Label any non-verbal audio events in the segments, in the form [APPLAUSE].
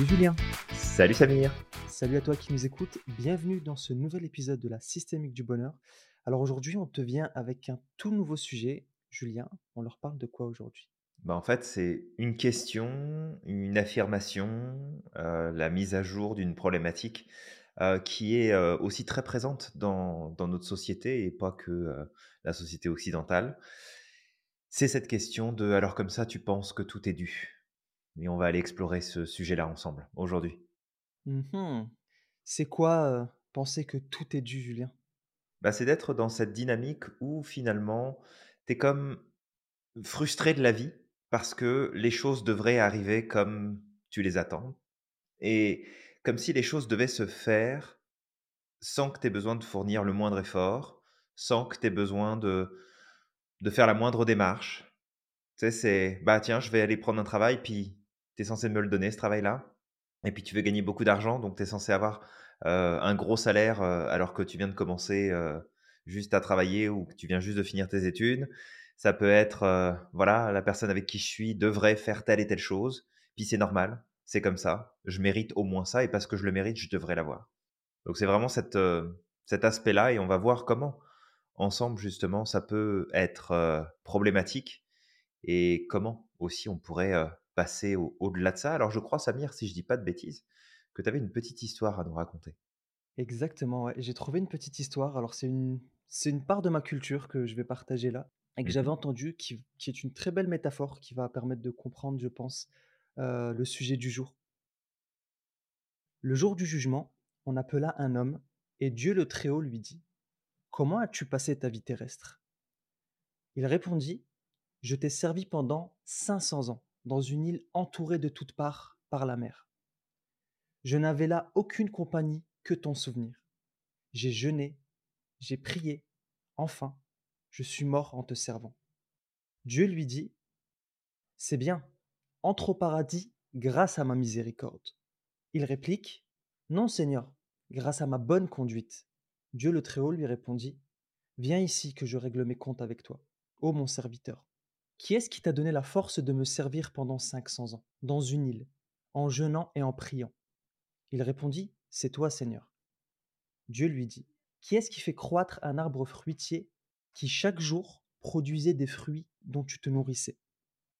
Salut Julien. Salut Samir. Salut à toi qui nous écoutes. Bienvenue dans ce nouvel épisode de la Systémique du Bonheur. Alors aujourd'hui, on te vient avec un tout nouveau sujet. Julien, on leur parle de quoi aujourd'hui? Bah en fait, c'est une question, une affirmation, euh, la mise à jour d'une problématique euh, qui est euh, aussi très présente dans, dans, notre société et pas que la société occidentale. C'est cette question de alors comme ça, tu penses que tout est dû? Et on va aller explorer ce sujet-là ensemble aujourd'hui. Mmh c'est quoi penser que tout est dû, Julien? Bah, C'est d'être dans cette dynamique où finalement, tu es comme frustré de la vie parce que les choses devraient arriver comme tu les attends et comme si les choses devaient se faire sans que tu aies besoin de fournir le moindre effort, sans que tu aies besoin de, de faire la moindre démarche. Tu sais, c'est bah tiens, je vais aller prendre un travail, puis tu es censé me le donner ce travail-là. Et puis tu veux gagner beaucoup d'argent, donc tu es censé avoir un gros salaire alors que tu viens de commencer juste à travailler ou que tu viens juste de finir tes études. Ça peut être, voilà, la personne avec qui je suis devrait faire telle et telle chose, puis c'est normal, c'est comme ça, je mérite au moins ça, et parce que je le mérite, je devrais l'avoir. Donc c'est vraiment cette, cet aspect-là, et on va voir comment, ensemble, justement, ça peut être problématique, et comment aussi on pourrait passer au-delà de ça. Alors je crois, Samir, si je dis pas de bêtises, que tu avais une petite histoire à nous raconter. Exactement, ouais. J'ai trouvé une petite histoire. Alors c'est une, c'est une part de ma culture que je vais partager là et que mmh j'avais entendu, qui, qui est une très belle métaphore qui va permettre de comprendre, je pense, le sujet du jour. Le jour du jugement, on appela un homme et Dieu le Très-Haut lui dit Comment as-tu passé ta vie terrestre? Il répondit Je t'ai servi pendant 500 ans dans une île entourée de toutes parts par la mer. Je n'avais là aucune compagnie que ton souvenir. J'ai jeûné, j'ai prié, enfin, je suis mort en te servant. Dieu lui dit, C'est bien, entre au paradis grâce à ma miséricorde. Il réplique, Non Seigneur, grâce à ma bonne conduite. Dieu le Très-Haut lui répondit, Viens ici que je règle mes comptes avec toi, ô mon serviteur. Qui est-ce qui t'a donné la force de me servir pendant cinq cents ans, dans une île, en jeûnant et en priant? Il répondit, C'est toi, Seigneur. Dieu lui dit, Qui est-ce qui fait croître un arbre fruitier qui chaque jour produisait des fruits dont tu te nourrissais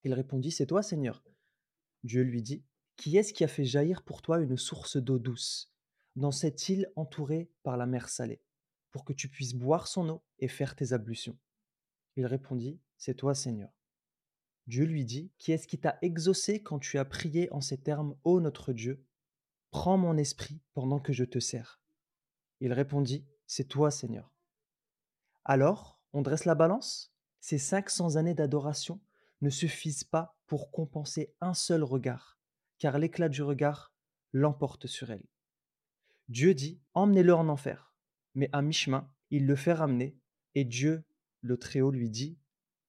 Il répondit, C'est toi, Seigneur. Dieu lui dit, Qui est-ce qui a fait jaillir pour toi une source d'eau douce, dans cette île entourée par la mer salée, pour que tu puisses boire son eau et faire tes ablutions Il répondit, C'est toi, Seigneur. Dieu lui dit, Qui est-ce qui t'a exaucé quand tu as prié en ces termes, Ô notre Dieu? Prends mon esprit pendant que je te sers. Il répondit, C'est toi, Seigneur. Alors, on dresse la balance? Ces cinq cents années d'adoration ne suffisent pas pour compenser un seul regard, car l'éclat du regard l'emporte sur elle. Dieu dit, Emmenez-le en enfer. Mais à mi-chemin, il le fait ramener, et Dieu, le Très-Haut, lui dit,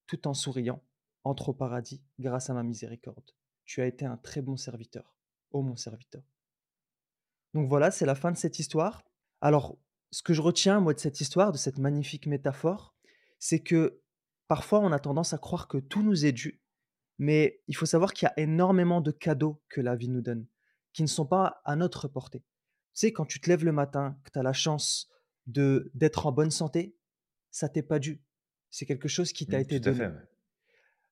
tout en souriant, entre au paradis grâce à ma miséricorde. Tu as été un très bon serviteur, ô mon serviteur. Donc voilà, c'est la fin de cette histoire. Alors, ce que je retiens, moi, de cette histoire, de cette magnifique métaphore, c'est que parfois on a tendance à croire que tout nous est dû, mais il faut savoir qu'il y a énormément de cadeaux que la vie nous donne, qui ne sont pas à notre portée. Tu sais, quand tu te lèves le matin, que tu as la chance de d'être en bonne santé, ça t'est pas dû. C'est quelque chose qui t'a Mmh, été donné. fait. ouais.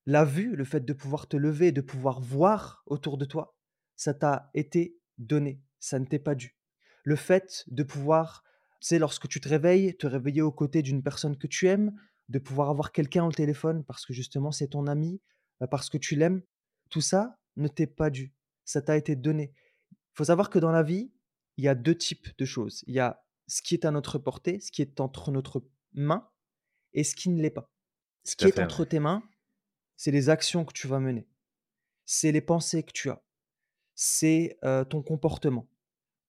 La vue, le fait de pouvoir te lever, de pouvoir voir autour de toi, ça t'a été donné, ça ne t'est pas dû. Le fait de pouvoir, sais, lorsque tu te réveilles, te réveiller aux côtés d'une personne que tu aimes, de pouvoir avoir quelqu'un au téléphone parce que justement c'est ton ami, euh, parce que tu l'aimes, tout ça ne t'est pas dû, ça t'a été donné. Il faut savoir que dans la vie, il y a deux types de choses. Il y a ce qui est à notre portée, ce qui est entre notre main, et ce qui ne l'est pas. Ce qui est entre tes mains, c'est les actions que tu vas mener, c'est les pensées que tu as, c'est euh, ton comportement.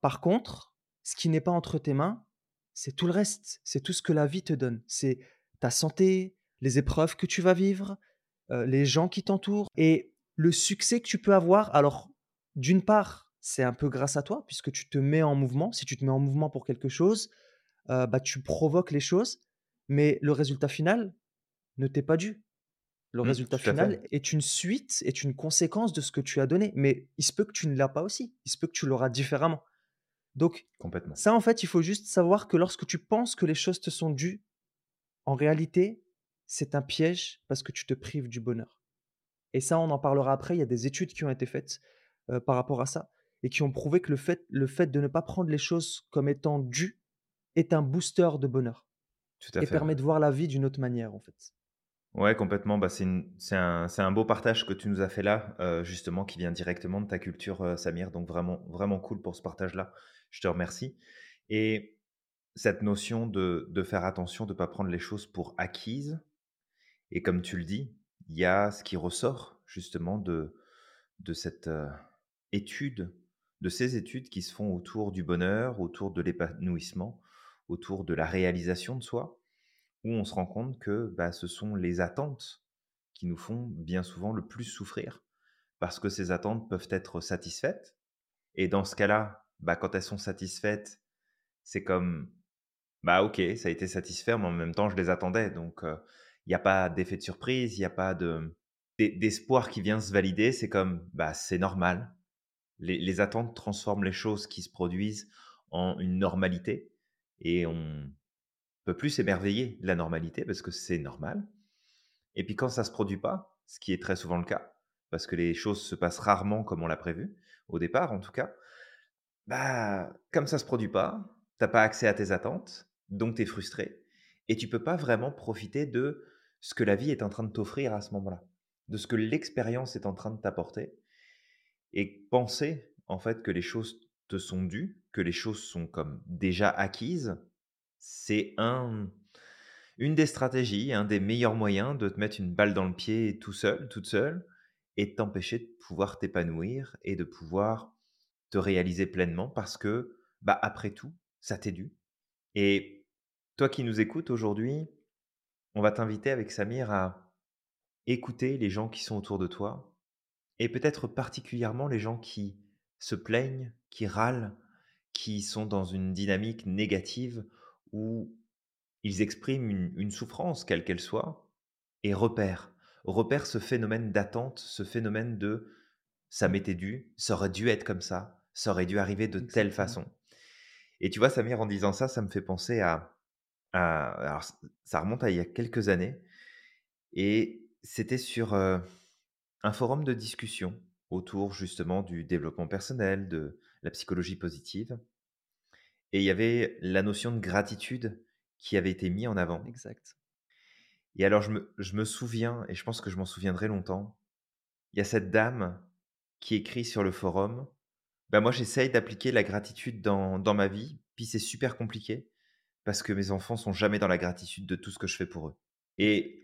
Par contre, ce qui n'est pas entre tes mains, c'est tout le reste, c'est tout ce que la vie te donne. C'est ta santé, les épreuves que tu vas vivre, euh, les gens qui t'entourent et le succès que tu peux avoir. Alors, d'une part, c'est un peu grâce à toi, puisque tu te mets en mouvement. Si tu te mets en mouvement pour quelque chose, euh, bah, tu provoques les choses, mais le résultat final ne t'est pas dû. Le Mmh, résultat final est une suite, est une conséquence de ce que tu as donné, mais il se peut que tu ne l'as pas aussi. Il se peut que tu l'auras différemment. Donc Complètement. ça, en fait, il faut juste savoir que lorsque tu penses que les choses te sont dues, en réalité, c'est un piège parce que tu te prives du bonheur et ça, on en parlera après. Il y a des études qui ont été faites, heu, par rapport à ça et qui ont prouvé que le fait le fait de ne pas prendre les choses comme étant dues est un booster de bonheur Tout à et fait, ouais. permet de voir la vie d'une autre manière, en fait. Ouais, complètement. Bah, c'est un un beau partage que tu nous as fait là, heu, justement, qui vient directement de ta culture, heu, Samir, donc vraiment vraiment cool pour ce partage-là. Je te remercie et cette notion de de faire attention, de pas prendre les choses pour acquises et comme tu le dis, il y a ce qui ressort justement de de cette, heu, étude, de ces études qui se font autour du bonheur, autour de l'épanouissement, autour de la réalisation de soi où on se rend compte que, bah, ce sont les attentes qui nous font bien souvent le plus souffrir. Parce que ces attentes peuvent être satisfaites et dans ce cas-là, bah, quand elles sont satisfaites, c'est comme, bah, OK, ça a été satisfait, mais en même temps, je les attendais donc il y a pas d'effet de surprise, il y a pas de d'e d'espoir qui vient se valider. C'est comme, bah, c'est normal. Les attentes transforment les choses qui se produisent en une normalité et on plus s'émerveiller de la normalité parce que c'est normal. Et puis quand ça se produit pas, ce qui est très souvent le cas, parce que les choses se passent rarement comme on l'a prévu, au départ en tout cas, bah, comme ça se produit pas, tu as pas accès à tes attentes, donc tu es frustré et tu peux pas vraiment profiter de ce que la vie est en train de t'offrir à ce moment-là, de ce que l'expérience est en train de t'apporter et penser en fait que les choses te sont dues, que les choses sont comme déjà acquises, c'est un une des stratégies, un des meilleurs moyens de te mettre une balle dans le pied tout seul, toute seule et de t'empêcher de pouvoir t'épanouir et de pouvoir te réaliser pleinement parce que, bah, après tout, ça t'est dû. Et toi qui nous écoutes aujourd'hui, on va t'inviter avec Samir à écouter les gens qui sont autour de toi et peut-être particulièrement les gens qui se plaignent, qui râlent, qui sont dans une dynamique négative où ils expriment une une souffrance quelle qu'elle soit et repère. Repère ce phénomène d'attente, ce phénomène de: «Ça m'était dû, ça aurait dû être comme ça, ça aurait dû arriver de telle façon» et tu vois, Samir, en disant ça, ça me fait penser à à alors ça remonte à il y a quelques années et c'était sur, heu, un forum de discussion autour justement du développement personnel, de la psychologie positive et il y avait la notion de gratitude qui avait été mis en avant Exact. et alors je me je me souviens et je pense que je m'en souviendrai longtemps, il y a cette dame qui écrit sur le forum: «Bah, moi j'essaye d'appliquer la gratitude dans dans ma vie, puis c'est super compliqué parce que mes enfants sont jamais dans la gratitude de tout ce que je fais pour eux» et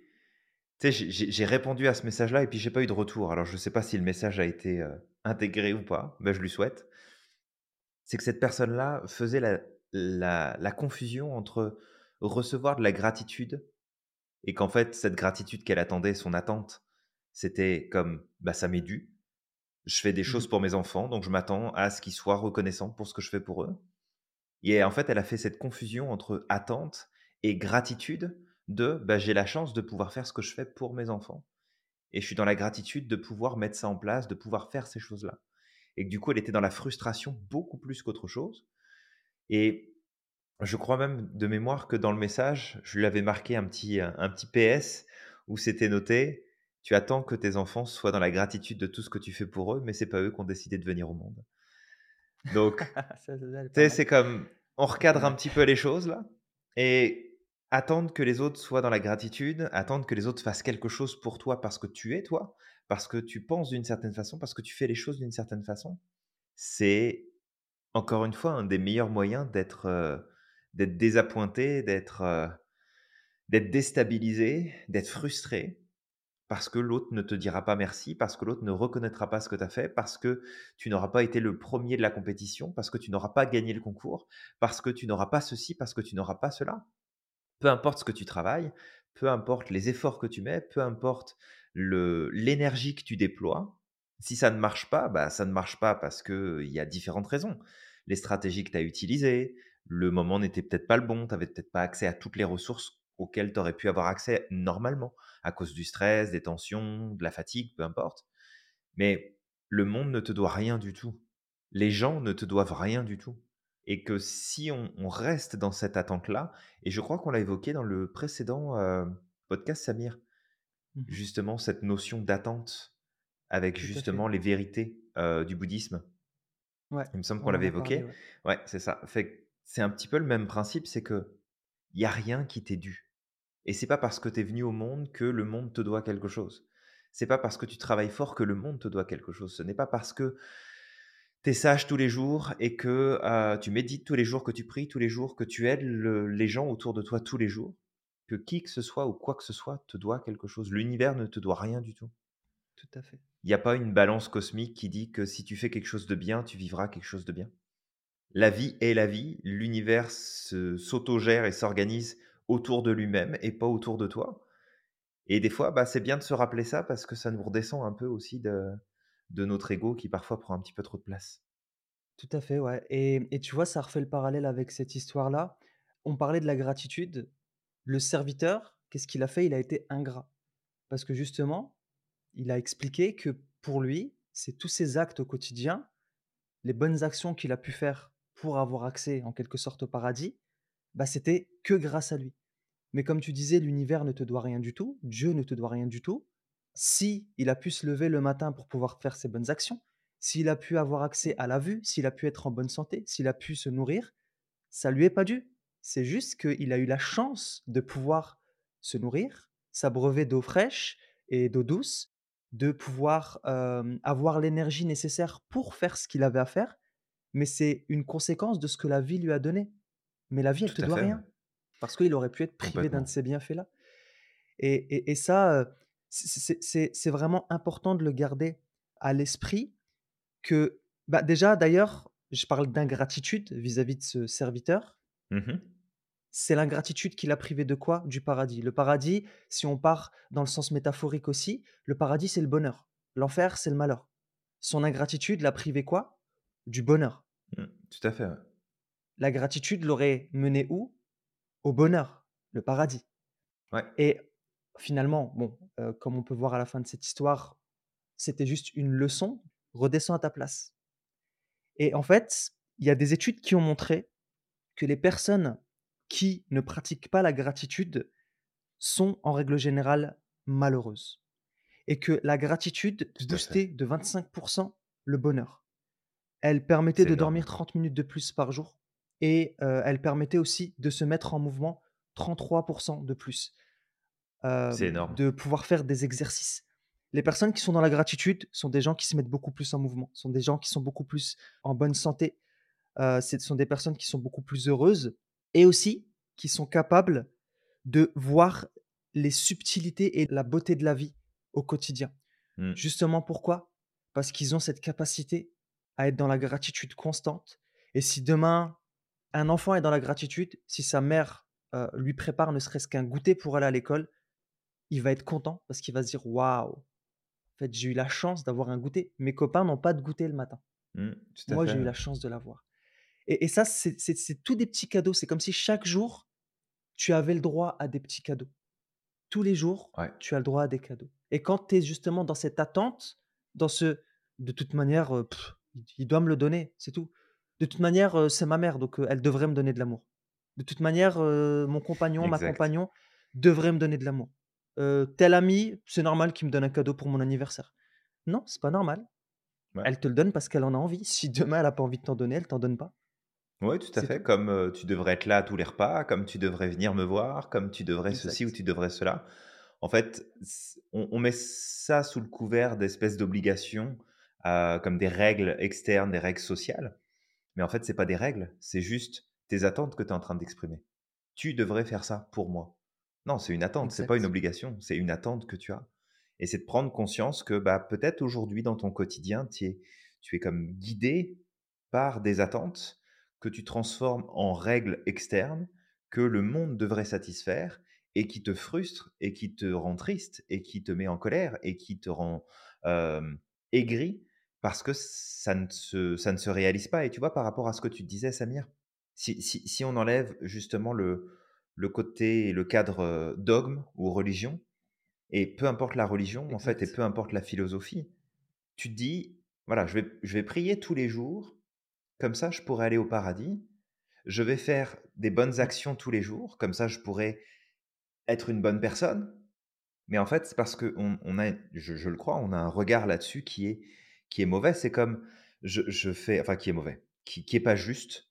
tu sais, j'ai répondu à ce message-là et puis j'ai pas eu de retour. Alors je sais pas si le message a été, heu, intégré ou pas, bah, je lui souhaite. C'est que cette personne-là faisait la la la confusion entre recevoir de la gratitude et qu'en fait, cette gratitude qu'elle attendait, son attente, c'était comme: «Bah, ça m'est dû. Je fais des Mmh choses pour mes enfants, donc je m'attends à ce qu'ils soient reconnaissants pour ce que je fais pour eux» et en fait, elle a fait cette confusion entre attente et gratitude de: «Bah, j'ai la chance de pouvoir faire ce que je fais pour mes enfants. Et je suis dans la gratitude de pouvoir mettre ça en place, de pouvoir faire ces choses-là» et que du coup, elle était dans la frustration beaucoup plus qu'autre chose. Et je crois même de mémoire que dans le message, je lui avais marqué un petit, heu, un petit PS où c'était noté: «Tu attends que tes enfants soient dans la gratitude de tout ce que tu fais pour eux, mais c'est pas eux qui ont décidé de venir au monde». Donc, [LAUGHS] tu sais, c'est comme on recadre un petit peu les choses là et attendre que les autres soient dans la gratitude, attendre que les autres fassent quelque chose pour toi parce que tu es toi, parce que tu penses d'une certaine façon, parce que tu fais les choses d'une certaine façon, c'est encore une fois un des meilleurs moyens d'être, d'être désappointé, d'être, heu, d'être déstabilisé, d'être frustré parce que l'autre ne te dira pas merci, parce que l'autre ne reconnaîtra pas ce que tu as fait, parce que tu n'auras pas été le premier de la compétition, parce que tu n'auras pas gagné le concours, parce que tu n'auras pas ceci, parce que tu n'auras pas cela. Peu importe ce que tu travailles, peu importe les efforts que tu mets, peu importe l'énergie que tu déploies, si ça ne marche pas, bah, ça ne marche pas parce qu'il y a différentes raisons. Les stratégies que tu as utilisées, le moment n'était peut-être pas le bon, tu avais peut-être pas accès à toutes les ressources auxquelles tu aurais pu avoir accès normalement, à cause du stress, des tensions, de la fatigue, peu importe. Mais le monde ne te doit rien du tout. Les gens ne te doivent rien du tout. Et que si on, on reste dans cette attente-là, et je crois qu'on l'a évoqué dans le précédent euh, podcast, Samir, Mmh justement cette notion d'attente avec Tout justement les vérités euh, du bouddhisme. Ouais, Il me semble qu'on l'avait parlé, évoqué. ouais. Ouais, c'est ça. Fait c'est un petit peu le même principe, c'est que il y a rien qui t'est dû. Et c'est pas parce que tu es venu au monde que le monde te doit quelque chose. C'est pas parce que tu travailles fort que le monde te doit quelque chose. Ce n'est pas parce que tu es sage tous les jours et que euh, tu médites tous les jours, que tu pries tous les jours, que tu aides le- les gens autour de toi tous les jours, que qui que ce soit ou quoi que ce soit te doit quelque chose. L'univers ne te doit rien du tout. Tout à fait. Il n'y a pas une balance cosmique qui dit que si tu fais quelque chose de bien, tu vivras quelque chose de bien. La vie est la vie, l'univers s'autogère et s'organise autour de lui-même et pas autour de toi. Et des fois, bah, c'est bien de se rappeler ça parce que ça nous redescend un peu aussi de, de notre ego qui parfois prend un petit peu trop de place. Tout à fait, ouais et et tu vois, ça refait le parallèle avec cette histoire-là. On parlait de la gratitude. Le serviteur, qu'est-ce qu'il a fait? Il a été ingrat. Parce que justement, il a expliqué que pour lui, c'est tous ses actes au quotidien, les bonnes actions qu'il a pu faire pour avoir accès en quelque sorte au paradis, bah, c'était que grâce à lui. Mais comme tu disais, l'univers ne te doit rien du tout, Dieu ne te doit rien du tout. Si il a pu se lever le matin pour pouvoir faire ses bonnes actions, s'il a pu avoir accès à la vue, s'il a pu être en bonne santé, s'il a pu se nourrir, ça lui est pas dû. C'est juste qu'il a eu la chance de pouvoir se nourrir, s'abreuver d'eau fraîche et d'eau douce, de pouvoir euh, avoir l'énergie nécessaire pour faire ce qu'il avait à faire, mais c'est une conséquence de ce que la vie lui a donné. Mais la vie, elle Tout te doit fait, rien. Parce qu'il aurait pu être privé d'un de ces bienfaits-là. Et, et- et ça, c'est vraiment important de le garder à l'esprit que, bah, déjà d'ailleurs, je parle d'ingratitude vis-à-vis de ce serviteur. Mhm. C'est l'ingratitude qui l'a privé de quoi? Du paradis. Le paradis, si on part dans le sens métaphorique aussi, le paradis, c'est le bonheur. L'enfer, c'est le malheur. Son ingratitude l'a privé quoi? Du bonheur. Mm, Tout à fait. ouais. La gratitude l'aurait mené où? Au bonheur, le paradis. Ouais, Et finalement, bon, heu, comme on peut voir à la fin de cette histoire, c'était juste une leçon. Redescends à ta place. Et en fait, il y a des études qui ont montré que les personnes qui ne pratiquent pas la gratitude sont, en règle générale, malheureuses et que la gratitude boostait de 25% le bonheur. Elle permettait C'est de énorme. dormir 30 minutes de plus par jour et heu, elle permettait aussi de se mettre en mouvement 33% de plus. C'est hem, énorme. de pouvoir faire des exercices. Les personnes qui sont dans la gratitude sont des gens qui se mettent beaucoup plus en mouvement, sont des gens qui sont beaucoup plus en bonne santé, heu, ce sont des personnes qui sont beaucoup plus heureuses et aussi qui sont capables de voir les subtilités et la beauté de la vie au quotidien. Mm, Justement pourquoi? Parce qu'ils ont cette capacité à être dans la gratitude constante et si demain, un enfant est dans la gratitude, si sa mère, heu, lui prépare ne serait-ce qu'un goûter pour aller à l'école, il va être content parce qu'il va se dire: «Waouh, en fait, j'ai eu la chance d'avoir un goûter. Mes copains n'ont pas de goûter le matin. mm, Moi, j'ai eu la chance de l'avoir» et et ça, c'est tous des petits cadeaux. C'est comme si chaque jour, tu avais le droit à des petits cadeaux. Tous les jours, Ouais, tu as le droit à des cadeaux et quand tu es justement dans cette attente, dans ce: «De toute manière, il il doit me le donner, c'est tout. De toute manière, c'est ma mère, donc elle devrait me donner de l'amour. De toute manière, mon compagnon, ma compagnon devrait me donner de l'amour. Tel ami, c'est normal qu'il me donne un cadeau pour mon anniversaire». Non, c'est pas normal. Ouais. Elle te le donne parce qu'elle en a envie. Si demain elle a pas envie de t'en donner, elle t'en donne pas. Oui, tout à C'est fait. tout. Comme, tu devrais être là à tous les repas, comme tu devrais venir me voir, comme tu devrais ceci ou Exact. tu devrais cela. En fait, c on on met ça sous le couvert d'espèces d'obligations, comme des règles externes, des règles sociales. Mais en fait, c'est pas des règles, c'est juste tes attentes que tu es en train d'exprimer. Tu devrais faire ça pour moi. Non, c'est une attente, c'est pas une Exact. obligation, c'est une attente que tu as. Et c'est de prendre conscience que bah, peut-être aujourd'hui dans ton quotidien, tu es, tu es comme guidé par des attentes que tu transformes en règles externes que le monde devrait satisfaire et qui te frustrent et qui te rend triste et qui te met en colère et qui te rend euh, aigri parce que ça ne, se, ça ne se réalise pas. Et tu vois, par rapport à ce que tu disais, Samir, si, si, si on enlève justement le, le côté le cadre, dogme ou religion et peu importe la religion, en fait et peu importe la philosophie, tu te dis: «Voilà, je vais je vais prier tous les jours, comme ça je pourrai aller au paradis. Je vais faire des bonnes actions tous les jours, comme ça je pourrai être une bonne personne». Mais en fait, c'est parce qu'on on a je je le crois, on a un regard là-dessus qui est qui est mauvais. C'est comme je je fais enfin qui est mauvais, qui qui est pas juste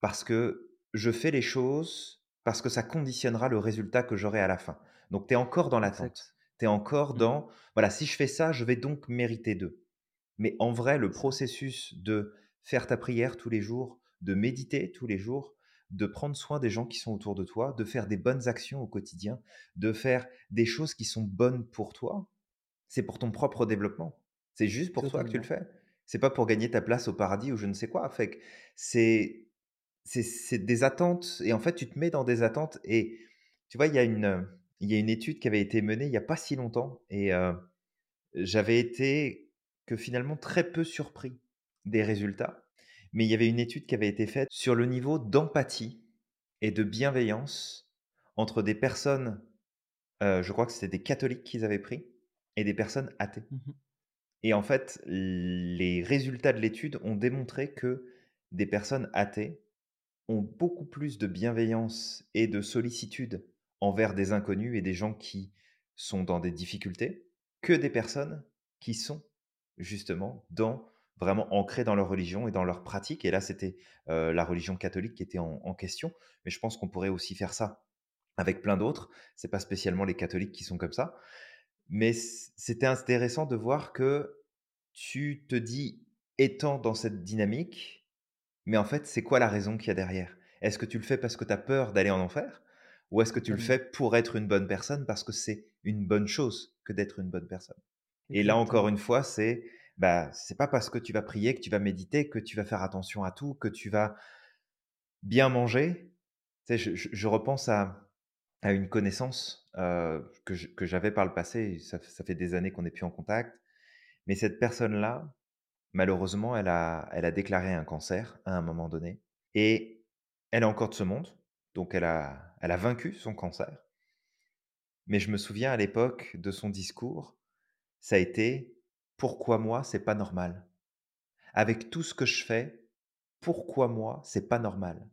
parce que je fais les choses parce que ça conditionnera le résultat que j'aurai à la fin. Donc tu es encore dans l'attente. Tu es encore Mmh dans voilà, si je fais ça, je vais donc mériter d'eux. Mais en vrai, le processus de faire ta prière tous les jours, de méditer tous les jours, de prendre soin des gens qui sont autour de toi, de faire des bonnes actions au quotidien, de faire des choses qui sont bonnes pour toi, c'est pour ton propre développement. C'est juste pour toi que tu le fais. C'est pas pour gagner ta place au paradis ou je ne sais quoi. Fait c'est des attentes et en fait, tu te mets dans des attentes et tu vois, il y a une, il y a une étude qui avait été menée il y a pas si longtemps et heu, j'avais été que finalement très peu surpris des résultats. Mais il y avait une étude qui avait été faite sur le niveau d'empathie et de bienveillance entre des personnes, heu, je crois que c'était des catholiques qu'ils avaient pris et des personnes athées. Mmh Et en fait, les résultats de l'étude ont démontré que des personnes athées ont beaucoup plus de bienveillance et de sollicitude envers des inconnus et des gens qui sont dans des difficultés, que des personnes qui sont justement dans vraiment ancrées dans leur religion et dans leur pratique. Et là, c'était euh, la religion catholique qui était en, en question. Mais je pense qu'on pourrait aussi faire ça avec plein d'autres. C'est pas spécialement les catholiques qui sont comme ça. Mais c'était intéressant de voir que tu te dis, étant dans cette dynamique, mais en fait, c'est quoi la raison qu'il y a derrière? Est-ce que tu le fais parce que tu as peur d'aller en enfer? Ou est-ce que tu le fais pour être une bonne personne parce que c'est une bonne chose que d'être une bonne personne? Et là encore une fois, c'est, bah, c'est pas parce que tu vas prier, que tu vas méditer, que tu vas faire attention à tout, que tu vas bien manger. Je repense à à une connaissance, que que j'avais par le passé, ça ça fait des années qu'on n'est plus en contact, mais cette personne-là, malheureusement, elle a elle a déclaré un cancer à un moment donné et elle est encore de ce monde, donc elle a elle a vaincu son cancer. Mais je me souviens à l'époque de son discours, ça a été: «Pourquoi moi, c'est pas normal? Avec tout ce que je fais, pourquoi moi, c'est pas normal?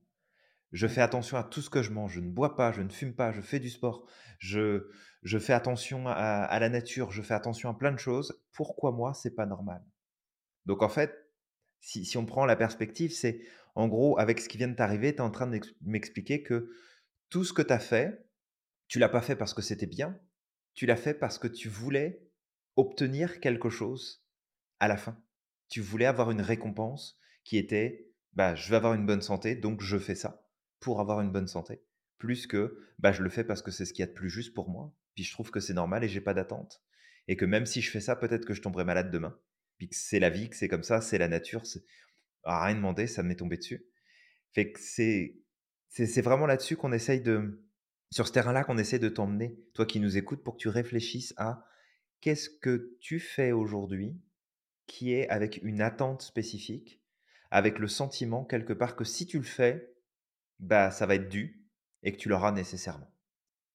Je Ouais, fais attention à tout ce que je mange, je ne bois pas, je ne fume pas, je fais du sport, je je fais attention à à la nature, je fais attention à plein de choses. Pourquoi moi, c'est pas normal?» donc en fait, si si on prend la perspective, c'est en gros, avec ce qui vient de t'arriver, tu es en train de m'ex m'expliquer que tout ce que tu as fait, tu l'as pas fait parce que c'était bien, tu l'as fait parce que tu voulais obtenir quelque chose à la fin. Tu voulais avoir une récompense qui était: «Bah, je vais avoir une bonne santé, donc je fais ça pour avoir une bonne santé». Plus que: «Bah, je le fais parce que c'est ce qu'il y a de plus juste pour moi, puis je trouve que c'est normal et j'ai pas d'attente et que même si je fais ça, peut-être que je tomberai malade demain, puis que c'est la vie, que c'est comme ça, c'est la nature, c'est à rien demander, ça m'est tombé dessus». Fait que c'est c'est c'est vraiment là-dessus qu'on essaye de sur ce terrain-là qu'on essaie de t'emmener, toi qui nous écoutes, pour que tu réfléchisses à qu'est-ce que tu fais aujourd'hui qui est avec une attente spécifique, avec le sentiment quelque part que si tu le fais, bah, ça va être dû et que tu l'auras nécessairement?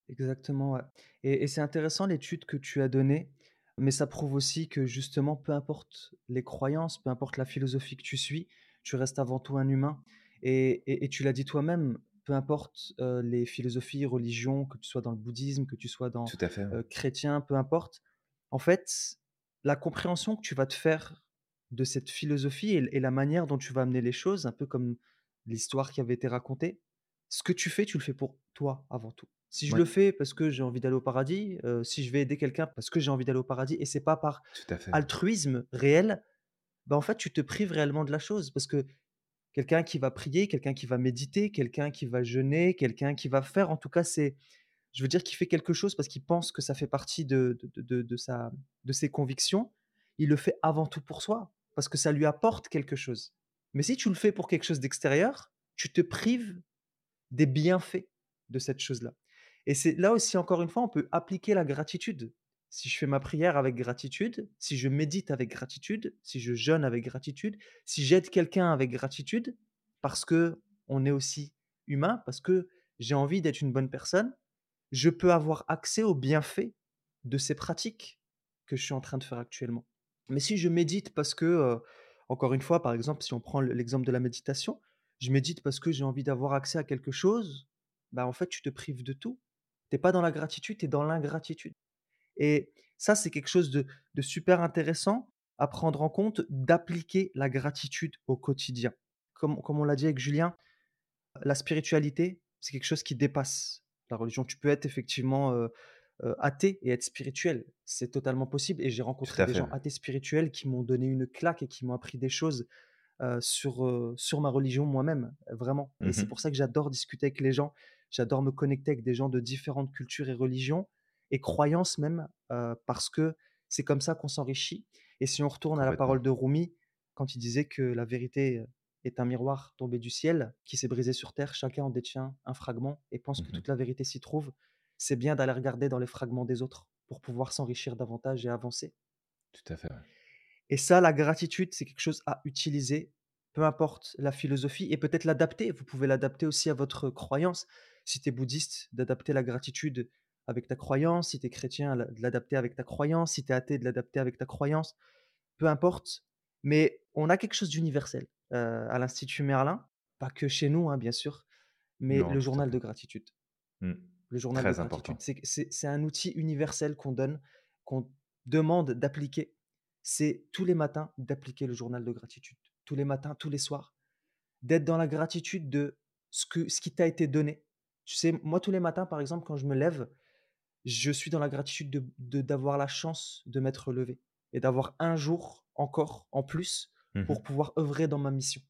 exactement, ouais et et c'est intéressant l'étude que tu as donnée, mais ça prouve aussi que justement, peu importe les croyances, peu importe la philosophie que tu suis, tu restes avant tout un humain et et et tu l'as dit toi-même, peu importe, les philosophies, religions, que tu sois dans le bouddhisme, que tu sois dans, Tout à fait, ouais. heu, chrétien, peu importe. En fait, la compréhension que tu vas te faire de cette philosophie et et la manière dont tu vas amener les choses, un peu comme l'histoire qui avait été racontée, ce que tu fais, tu le fais pour toi avant tout. Si je Ouais, le fais parce que j'ai envie d'aller au paradis, heu, si je vais aider quelqu'un parce que j'ai envie d'aller au paradis et c'est pas par altruisme réel, bah, en fait, tu te prives réellement de la chose. Parce que quelqu'un qui va prier, quelqu'un qui va méditer, quelqu'un qui va jeûner, quelqu'un qui va faire en tout cas c'est je veux dire qu'il fait quelque chose parce qu'il pense que ça fait partie de sa de ses convictions, il le fait avant tout pour soi, parce que ça lui apporte quelque chose. Mais si tu le fais pour quelque chose d'extérieur, tu te prives des bienfaits de cette chose-là. Et c'est là aussi, encore une fois, on peut appliquer la gratitude. Si je fais ma prière avec gratitude, si je médite avec gratitude, si je jeûne avec gratitude, si j'aide quelqu'un avec gratitude, parce que on est aussi humain, parce que j'ai envie d'être une bonne personne, je peux avoir accès aux bienfaits de ces pratiques que je suis en train de faire actuellement. Mais si je médite parce que, encore une fois, par exemple, si on prend le l'exemple de la méditation, je médite parce que j'ai envie d'avoir accès à quelque chose, bah, en fait, tu te prives de tout. Tu es pas dans la gratitude, tu es dans l'ingratitude et ça, c'est quelque chose de de super intéressant à prendre en compte, d'appliquer la gratitude au quotidien. Comme comme on l'a dit avec Julien, la spiritualité, c'est quelque chose qui dépasse la religion. Tu peux être effectivement, athée et être spirituel. C'est totalement possible et j'ai rencontré des fait, gens athées spirituels qui m'ont donné une claque et qui m'ont appris des choses, sur, sur ma religion moi-même, vraiment et c'est Mmh pour ça que j'adore discuter avec les gens. J'adore me connecter avec des gens de différentes cultures et religions et croyances même, parce que c'est comme ça qu'on s'enrichit et si on retourne à la parole de Rumi, quand il disait que la vérité, est un miroir tombé du ciel qui s'est brisé sur terre, chacun en détient un fragment et pense que Mmh toute la vérité s'y trouve. C'est bien d'aller regarder dans les fragments des autres pour pouvoir s'enrichir davantage et avancer. Tout à fait, ouais. Et ça, la gratitude, c'est quelque chose à utiliser, peu importe la philosophie et peut-être l'adapter. Vous pouvez l'adapter aussi à votre croyance. Si tu es bouddhiste, d'adapter la gratitude avec ta croyance. Si tu es chrétien, de l'adapter avec ta croyance. Si tu es athée, de l'adapter avec ta croyance. Peu importe. Mais on a quelque chose d'universel euh, à l'Institut Merlin. Pas que chez nous, hein, bien sûr, mais Non, le journal de gratitude. Mmh. Le journal de Très gratitude, important. c'est c'est un outil universel qu'on donne, qu'on demande d'appliquer. C'est tous les matins d'appliquer le journal de gratitude. Tous les matins, tous les soirs, d'être dans la gratitude de ce que ce qui t'a été donné. Tu sais, moi, tous les matins, par exemple, quand je me lève, je suis dans la gratitude de de d'avoir la chance de m'être levé et d'avoir un jour encore en plus Mmh pour pouvoir œuvrer dans ma mission.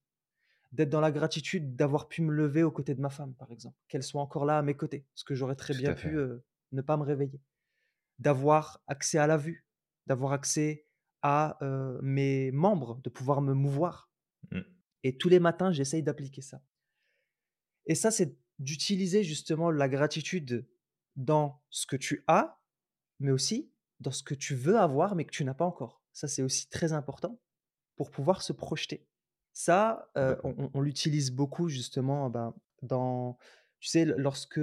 D'être dans la gratitude d'avoir pu me lever aux côtés de ma femme, par exemple, qu'elle soit encore là à mes côtés, parce que j'aurais très Tout bien pu, heu, ne pas me réveiller. D'avoir accès à la vue, d'avoir accès à, heu, mes membres, de pouvoir me mouvoir Mmh. et tous les matins, j'essaye d'appliquer ça et ça, c'est d'utiliser justement la gratitude dans ce que tu as, mais aussi dans ce que tu veux avoir, mais que tu n'as pas encore. Ça, c'est aussi très important pour pouvoir se projeter. Ça, heu, on Complètement. on on l'utilise beaucoup justement, ben, dans tu sais, lorsque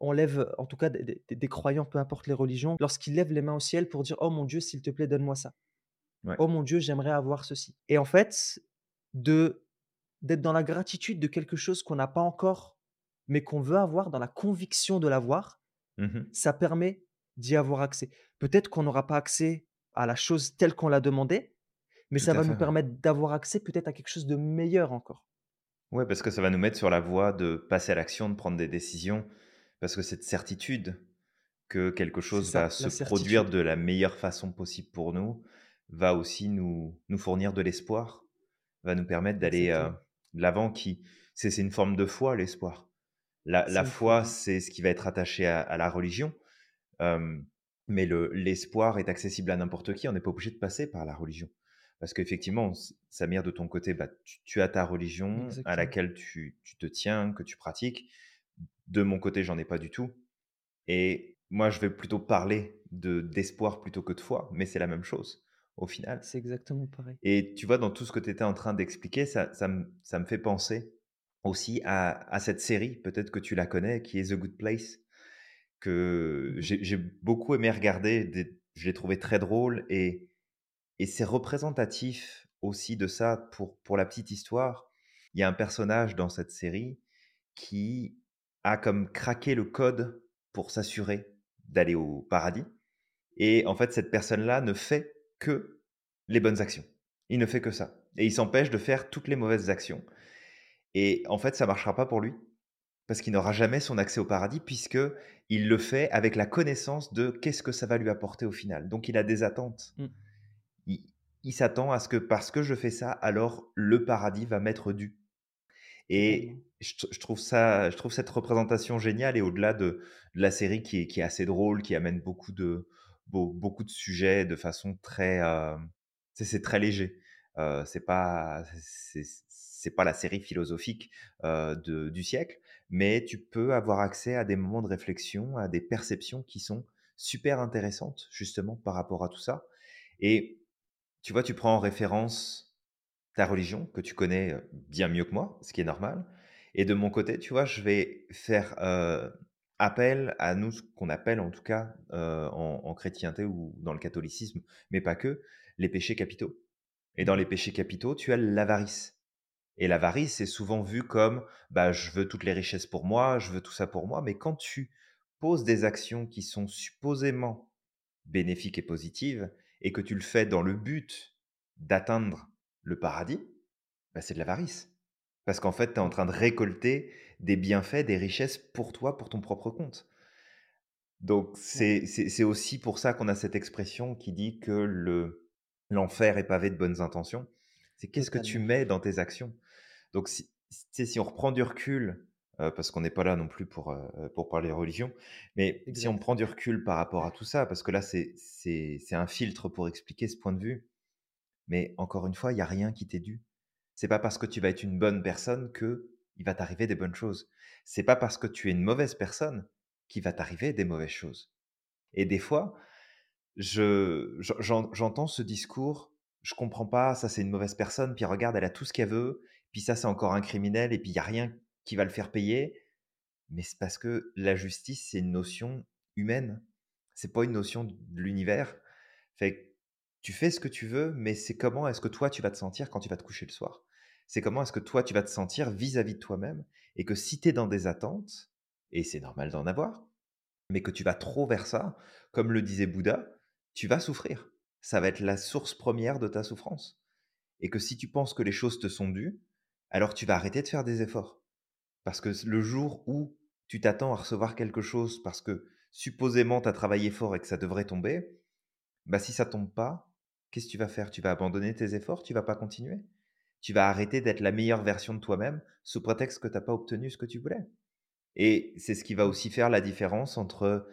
on lève, en tout cas des des des croyants, peu importe les religions, lorsqu'ils lèvent les mains au ciel pour dire: «Oh mon Dieu, s'il te plaît, donne-moi ça. Ouais. Oh mon Dieu, j'aimerais avoir ceci» et en fait, de d'être dans la gratitude de quelque chose qu'on n'a pas encore, mais qu'on veut avoir, dans la conviction de l'avoir, Mmh ça permet d'y avoir accès. Peut-être qu'on n'aura pas accès à la chose telle qu'on l'a demandé, mais Tout ça à va nous ouais. permettre d'avoir accès peut-être à quelque chose de meilleur encore. Ouais, parce que ça va nous mettre sur la voie de passer à l'action, de prendre des décisions, parce que cette certitude que quelque chose va se produire de la meilleure façon possible pour nous, va aussi nous nous fournir de l'espoir, va nous permettre d'aller, Exactement. de l'avant qui c'est une forme de foi, l'espoir. La foi, c'est ce qui va être attaché à à la religion, mais le l'espoir est accessible à n'importe qui, on n'est pas obligé de passer par la religion. Parce qu'effectivement, Samir, de ton côté, bah, tu tu as ta religion à laquelle tu tu te tiens, que tu pratiques. De mon côté, j'en ai pas du tout et moi, je vais plutôt parler de d'espoir plutôt que de foi, mais c'est la même chose, au final C'est exactement pareil. et tu vois, dans tout ce que tu étais en train d'expliquer, ça ça me ça me fait penser aussi à à cette série, peut-être que tu la connais, qui est The Good Place, que j'ai beaucoup aimé regarder, des je l'ai trouvé très drôle et et c'est représentatif aussi de ça. Pour pour la petite histoire, il y a un personnage dans cette série qui a comme craqué le code pour s'assurer d'aller au paradis et en fait, cette personne-là ne fait que les bonnes actions. Il ne fait que ça et il s'empêche de faire toutes les mauvaises actions et en fait, ça marchera pas pour lui parce qu'il n'aura jamais son accès au paradis puisque il le fait avec la connaissance de qu'est-ce que ça va lui apporter au final. Donc il a des attentes. Mmh. Il s'attend à ce que parce que je fais ça, alors le paradis va m'être dû. Et je trouve ça je trouve cette représentation géniale et au-delà de de la série qui est qui est assez drôle, qui amène beaucoup de beau beaucoup de sujets de façon très, sais, c'est très léger. Heu, c'est pas c'est pas la série philosophique, de du siècle, mais tu peux avoir accès à des moments de réflexion, à des perceptions qui sont super intéressantes, justement, par rapport à tout ça. Et tu vois, tu prends en référence ta religion, que tu connais, heu, bien mieux que moi, ce qui est normal Et de mon côté, tu vois, je vais faire, heu, appel à nous, ce qu'on appelle en tout cas, heu, en en chrétienté ou dans le catholicisme, mais pas que, les péchés capitaux. Et dans les péchés capitaux, tu as l'avarice. Et l'avarice, c'est souvent vu comme, bah, je veux toutes les richesses pour moi, je veux tout ça pour moi. Mais quand tu poses des actions qui sont supposément bénéfiques et positives, et que tu le fais dans le but d'atteindre le paradis, bah, c'est de l'avarice. Parce qu'en fait, tu es en train de récolter des bienfaits, des richesses pour toi, pour ton propre compte. Donc c'est aussi pour ça qu'on a cette expression qui dit que le l'enfer est pavé de bonnes intentions. C'est qu'est-ce que tu mets dans tes actions? Donc si si on reprend du recul, heu, parce qu'on n'est pas là non plus pour, heu, pour parler religion, mais si on prend du recul par rapport à tout ça, parce que là c'est un filtre pour expliquer ce point de vue, mais encore une fois, il y a rien qui t'est dû. C'est pas parce que tu vas être une bonne personne que il va t'arriver des bonnes choses. C'est pas parce que tu es une mauvaise personne qu'il va t'arriver des mauvaises choses. Et des fois, je j'en j'en j'entends ce discours: «Je comprends pas, ça c'est une mauvaise personne, puis regarde, elle a tout ce qu'elle veut, puis ça c'est encore un criminel et puis il y a rien qui va le faire payer». Mais c'est parce que la justice, c'est une notion humaine. C'est pas une notion de l'univers. Fait que tu fais ce que tu veux, mais c'est comment est-ce que toi tu vas te sentir quand tu vas te coucher le soir? C'est comment est-ce que toi tu vas te sentir vis-à-vis de toi-même et que si tu es dans des attentes, et c'est normal d'en avoir, mais que tu vas trop vers ça, comme le disait Bouddha, tu vas souffrir. Ça va être la source première de ta souffrance. Et que si tu penses que les choses te sont dues, alors tu vas arrêter de faire des efforts. Parce que le jour où tu t'attends à recevoir quelque chose parce que supposément tu as travaillé fort et que ça devrait tomber, bah si ça tombe pas, qu'est-ce que tu vas faire? Tu vas abandonner tes efforts? Tu vas pas continuer? Tu vas arrêter d'être la meilleure version de toi-même sous prétexte que tu as pas obtenu ce que tu voulais? Et c'est ce qui va aussi faire la différence entre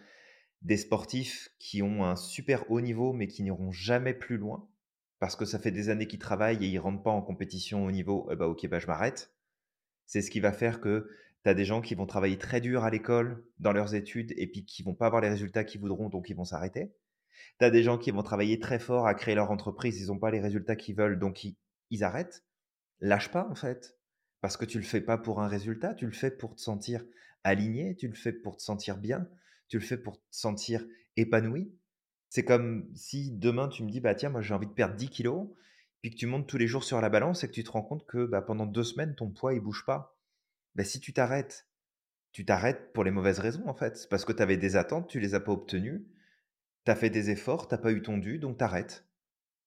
des sportifs qui ont un super haut niveau, mais qui n'iront jamais plus loin, parce que ça fait des années qu'ils travaillent et ils rentrent pas en compétition haut niveau, eh bah, OK, bah, je m'arrête. C'est ce qui va faire que tu as des gens qui vont travailler très dur à l'école, dans leurs études et puis qui vont pas avoir les résultats qu'ils voudront, donc ils vont s'arrêter. Tu as des gens qui vont travailler très fort à créer leur entreprise, ils ont pas les résultats qu'ils veulent, donc ils ils arrêtent. Lâche pas, en fait, parce que tu le fais pas pour un résultat, tu le fais pour te sentir aligné, tu le fais pour te sentir bien, tu le fais pour te sentir épanoui. C'est comme si demain tu me dis: «Bah, tiens, moi j'ai envie de perdre 10 kilos», puis que tu montes tous les jours sur la balance et que tu te rends compte que, bah, pendant 2 semaines, ton poids il bouge pas. Bah, si tu t'arrêtes, tu t'arrêtes pour les mauvaises raisons, en fait. C'est parce que tu avais des attentes, tu les as pas obtenues, tu as fait des efforts, tu as pas eu ton dû, donc tu arrêtes.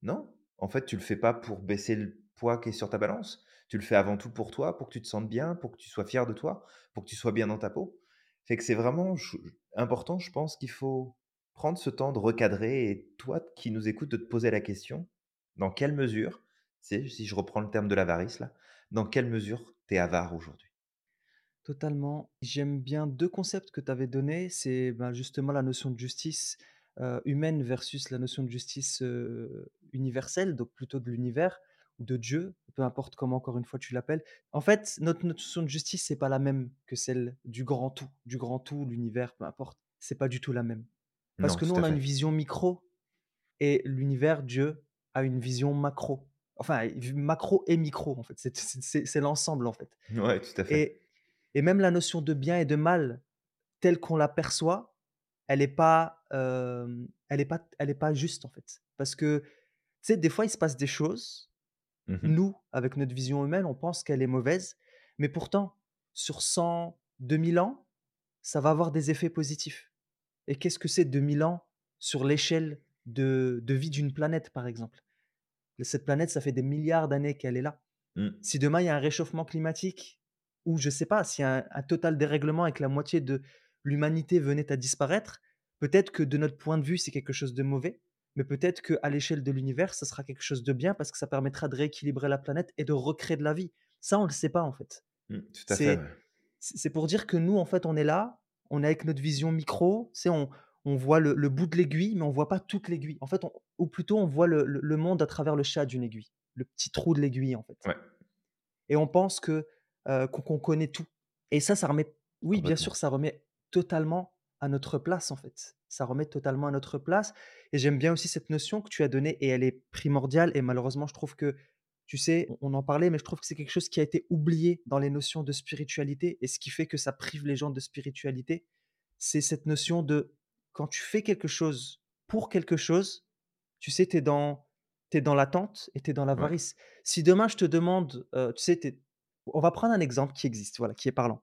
Non, en fait, tu le fais pas pour baisser le poids qui est sur ta balance. Tu le fais avant tout pour toi, pour que tu te sentes bien, pour que tu sois fier de toi, pour que tu sois bien dans ta peau. Fait que c'est vraiment important, je pense qu'il faut prendre ce temps de recadrer et toi qui nous écoutes, de te poser la question: «Dans quelle mesure», si je reprends le terme de l'avarice là, dans quelle mesure tu es avare aujourd'hui? Totalement. J'aime bien 2 concepts que tu avais donnés. C'est, ben, justement la notion de justice, heu, humaine versus la notion de justice, heu, universelle, donc plutôt de l'univers ou de Dieu, peu importe comment encore une fois tu l'appelles. En fait, notre notion de justice, c'est pas la même que celle du grand tout. Du grand tout, l'univers, peu importe, c'est pas du tout la même. Parce Non, que nous, on a une vision micro et l'univers, Dieu, une vision macro. Enfin, macro et micro en fait, c'est l'ensemble en fait. Ouais, tout à fait. Et et même la notion de bien et de mal, telle qu'on l'aperçoit, elle est pas, elle est pas elle est pas juste, en fait. Parce que, tu sais, des fois, il se passe des choses, Mmh nous, avec notre vision humaine, on pense qu'elle est mauvaise, mais pourtant, sur cent, deux mille ans, ça va avoir des effets positifs. Et qu'est-ce que c'est 2000 ans sur l'échelle de de vie d'une planète, par exemple? Cette planète, ça fait des milliards d'années qu'elle est là. Mmh. Si demain il y a un réchauffement climatique ou je sais pas, s'il y a un un total dérèglement et que la moitié de l'humanité venait à disparaître, peut-être que de notre point de vue, c'est quelque chose de mauvais, mais peut-être qu'à l'échelle de l'univers, ça sera quelque chose de bien parce que ça permettra de rééquilibrer la planète et de recréer de la vie. Ça, on le sait pas, en fait. Mmh, tout à fait, C'est ouais. c'est c'est pour dire que nous, en fait, on est là, on est avec notre vision micro, sais, on on voit le le bout de l'aiguille, mais on voit pas toute l'aiguille. En fait, on ou plutôt on voit le le le monde à travers le chat d'une aiguille, le petit trou de l'aiguille, en fait. Ouais, Et on pense que, heu, qu'on connaît tout. Et ça, ça remet oui, bien sûr, ça remet totalement à notre place, en fait. Ça remet totalement à notre place et j'aime bien aussi cette notion que tu as donnée et elle est primordiale et malheureusement, je trouve que tu sais, on en parlait, mais je trouve que c'est quelque chose qui a été oublié dans les notions de spiritualité et ce qui fait que ça prive les gens de spiritualité, c'est cette notion de quand tu fais quelque chose pour quelque chose, tu sais, tu es dans dans l'attente et tu es dans Ouais. l'avarice. Si demain je te demande, heu, tu sais, on va prendre un exemple qui existe, voilà, qui est parlant.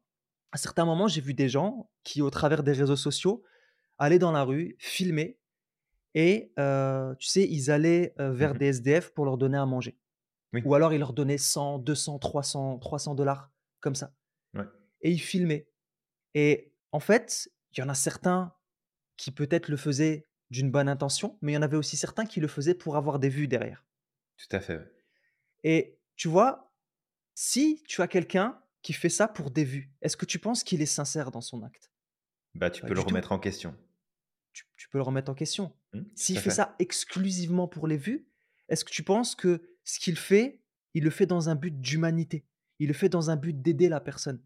À certains moments, j'ai vu des gens qui, au travers des réseaux sociaux, allaient dans la rue, filmer et heu, tu sais, ils allaient, vers Mmh des SDF pour leur donner à manger. Oui. Ou alors ils leur donnaient 100-200-300-300 comme ça Ouais. et ils filmaient et en fait, il y en a certains qui peut-être le faisaient d'une bonne intention, mais il y en avait aussi certains qui le faisaient pour avoir des vues derrière Tout à fait, et tu vois, si tu as quelqu'un qui fait ça pour des vues, est-ce que tu penses qu'il est sincère dans son acte? Bah, tu Pas peux le tout. remettre en question. Tu tu peux le remettre en question. Mmh, S'il fait fait. ça exclusivement pour les vues, est-ce que tu penses que ce qu'il fait, il le fait dans un but d'humanité? Il le fait dans un but d'aider la personne?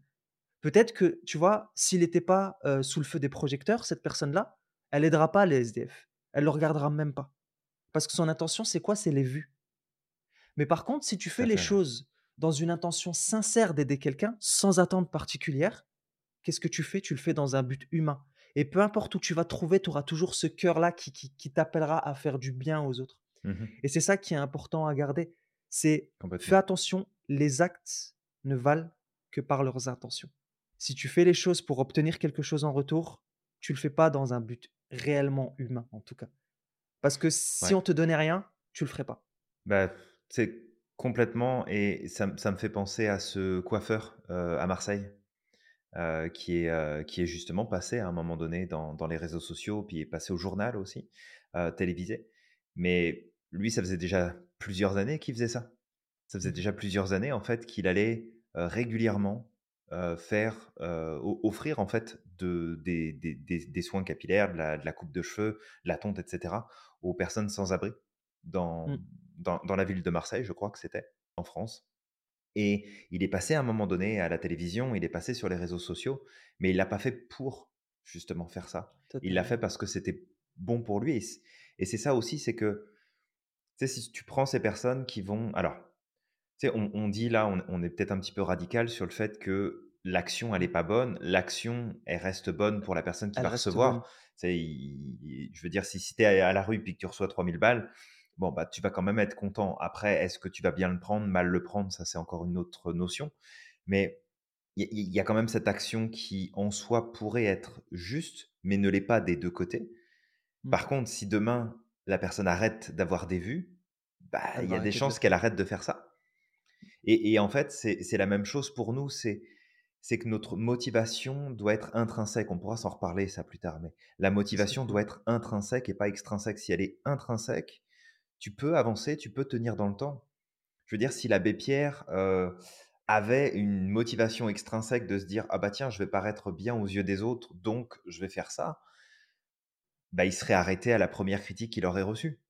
Peut-être que, tu vois, s'il n'était pas, heu, sous le feu des projecteurs, cette personne-là, elle aidera pas les SDF. Elle le regardera même pas. Parce que son intention, c'est quoi? C'est les vues. Mais par contre, si tu fais les choses dans une intention sincère d'aider quelqu'un, sans attente particulière, qu'est-ce que tu fais? Tu le fais dans un but humain et peu importe où tu vas trouver, tu auras toujours ce cœur-là qui qui qui t'appellera à faire du bien aux autres Mmh et c'est ça qui est important à garder. C'est fais attention, les actes ne valent que par leurs intentions. Si tu fais les choses pour obtenir quelque chose en retour, tu le fais pas dans un but réellement humain, en tout cas. Parce que si Ouais. on te donnait rien, tu le ferais pas. Bah, c'est complètement et ça me ça me fait penser à ce coiffeur, heu, à Marseille, heu, qui est, heu, qui est justement passé à un moment donné dans dans les réseaux sociaux, puis est passé au journal aussi, télévisé. Mais lui, ça faisait déjà plusieurs années qu'il faisait ça. Ça faisait Mmh déjà plusieurs années, en fait, qu'il allait, régulièrement, heu, faire, heu, o offrir, en fait, de des des des des soins capillaires, de la de la coupe de cheveux, de la tonte et cetera, aux personnes sans abri dans Mmh. dans dans la ville de Marseille, je crois que c'était, en France et il est passé à un moment donné à la télévision, il est passé sur les réseaux sociaux, mais il l'a pas fait pour, justement, faire ça. Il l'a fait parce que c'était bon pour lui et c'est ça aussi, c'est que, tu sais, si tu prends ces personnes qui vont alors sais, on on dit là, on on est peut-être un petit peu radical sur le fait que l'action, elle est Mmh. pas bonne. L'action, elle reste bonne pour la personne qui Elle va recevoir. je veux dire, si si tu es à la rue puis que tu reçois 3000 balles, bon, bah, tu vas quand même être content. Après, est-ce que tu vas bien le prendre, mal le prendre? Ça, c'est encore une autre notion. Mais il y a il y a quand même cette action qui, en soi, pourrait être juste, mais ne l'est pas des 2 côtés. Mmh. Par contre, si demain, la personne arrête d'avoir des vues, bah, il y a des chances qu'elle arrête de faire ça. Et et en fait, c'est la même chose pour nous, c'est c'est que notre motivation doit être intrinsèque. On pourra s'en reparler ça plus tard, mais la motivation doit être intrinsèque et pas extrinsèque. Si elle est intrinsèque, tu peux avancer, tu peux tenir dans le temps. Je veux dire, si l'abbé Pierre, heu, avait une motivation extrinsèque de se dire: «Ah bah tiens, je vais paraître bien aux yeux des autres, donc je vais faire ça», bah, il serait arrêté à la première critique qu'il aurait reçue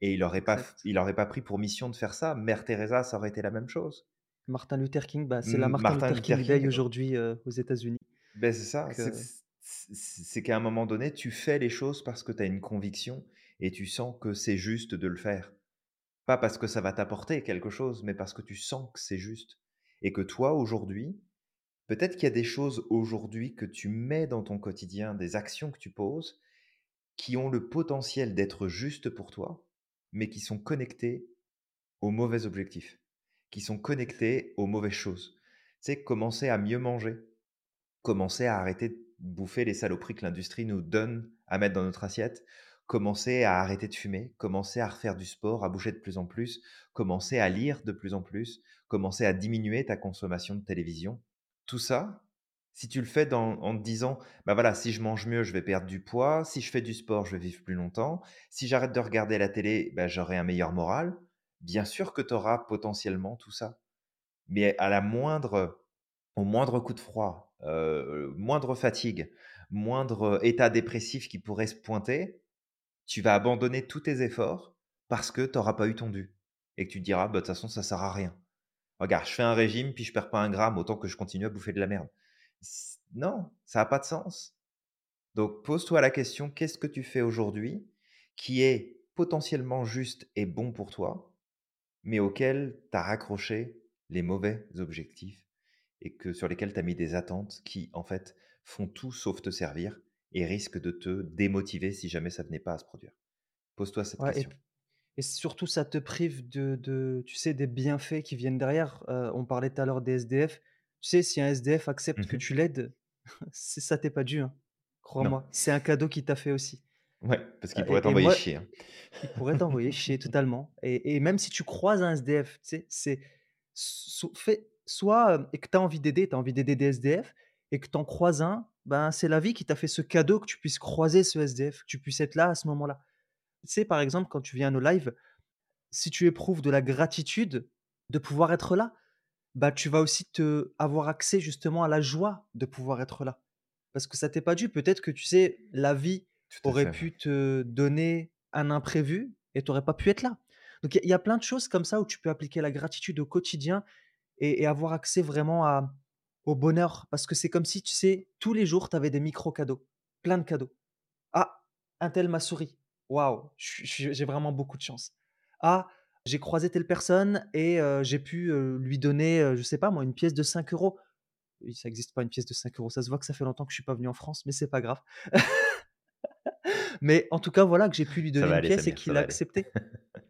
et il aurait pas il aurait pas pris pour mission de faire ça. Mère Teresa, ça aurait été la même chose. Martin Luther King, bah, c'est la M Martin Martin Luther King Day King, aujourd'hui, heu, aux États-Unis. beh, c'est ça, Donc, c'est qu'à un moment donné, tu fais les choses parce que tu as une conviction et tu sens que c'est juste de le faire. Pas parce que ça va t'apporter quelque chose, mais parce que tu sens que c'est juste et que toi, aujourd'hui, peut-être qu'il y a des choses aujourd'hui que tu mets dans ton quotidien, des actions que tu poses, qui ont le potentiel d'être justes pour toi, mais qui sont connectées aux mauvais objectifs, qui sont connectées aux mauvaises choses. Sais, commencer à mieux manger, Commencer à arrêter de bouffer les saloperies que l'industrie nous donne à mettre dans notre assiette, commencer à arrêter de fumer, commencer à refaire du sport, à bouger de plus en plus, commencer à lire de plus en plus, commencer à diminuer ta consommation de télévision. Tout ça, si tu le fais en te disant: «Bah, voilà, si je mange mieux, je vais perdre du poids, si je fais du sport, je vais vivre plus longtemps, si j'arrête de regarder la télé, bah, j'aurai un meilleur moral», bien sûr que tu auras potentiellement tout ça. Mais à la moindre au moindre coup de froid, heu, moindre fatigue, moindre état dépressif qui pourrait se pointer, tu vas abandonner tous tes efforts parce que tu auras pas eu ton dû et que tu te diras: «Bah, de toute façon, ça sert à rien. Regarde, je fais un régime, puis je perds pas un gramme, autant que je continue à bouffer de la merde». Non, ça a pas de sens. Donc pose-toi la question: qu'est-ce que tu fais aujourd'hui qui est potentiellement juste et bon pour toi? mais auxquels tu as raccroché les mauvais objectifs et que sur lesquels tu as mis des attentes qui, en fait, font tout sauf te servir et risquent de te démotiver si jamais ça venait pas à se produire? Pose-toi cette Ouais question. et surtout ça te prive de de tu sais, des bienfaits qui viennent derrière. Heu, on parlait tout à l'heure des SDF. Tu sais, si un SDF accepte Mmh que mh. tu l'aides, [LAUGHS] c'est ça t'est pas dû, hein. Non. Crois-moi, c'est un cadeau qu'il t'a fait aussi. Ouais, parce qu'il pourrait et et t'envoyer moi chier, hein. il pourrait t'envoyer chier [LAUGHS] totalement et et même si tu croises un SDF, tu sais, c'est so soit, hem et que tu as envie d'aider, tu as envie d'aider des SDF et que tu en croises un, ben, c'est la vie qui t'a fait ce cadeau que tu puisses croiser ce SDF, que tu puisses être là à ce moment-là. Tu sais, par exemple, quand tu viens à nos lives, si tu éprouves de la gratitude de pouvoir être là, bah, tu vas aussi te avoir accès justement à la joie de pouvoir être là. Parce que ça t'est pas dû. Peut-être que, tu sais, la vie aurait fait, pu te donner un imprévu et tu aurais pas pu être là. Donc il y a il y a plein de choses comme ça où tu peux appliquer la gratitude au quotidien et et avoir accès vraiment à au bonheur. Parce que c'est comme si, tu sais, tous les jours, tu avais des micro cadeaux, plein de cadeaux. «Ah, untel m'a souri. Waouh, j'ai vraiment beaucoup de chance. Ah, j'ai croisé telle personne et j'ai pu, lui donner, heu, je sais pas moi, une pièce de 5 euros. Oui, ça existe pas une pièce de 5 euros. Ça se voit que ça fait longtemps que je suis pas venu en France, mais c'est pas grave. [LAUGHS] Mais en tout cas, voilà, que j'ai pu lui donner une aller pièce et Samir, qu'il a accepté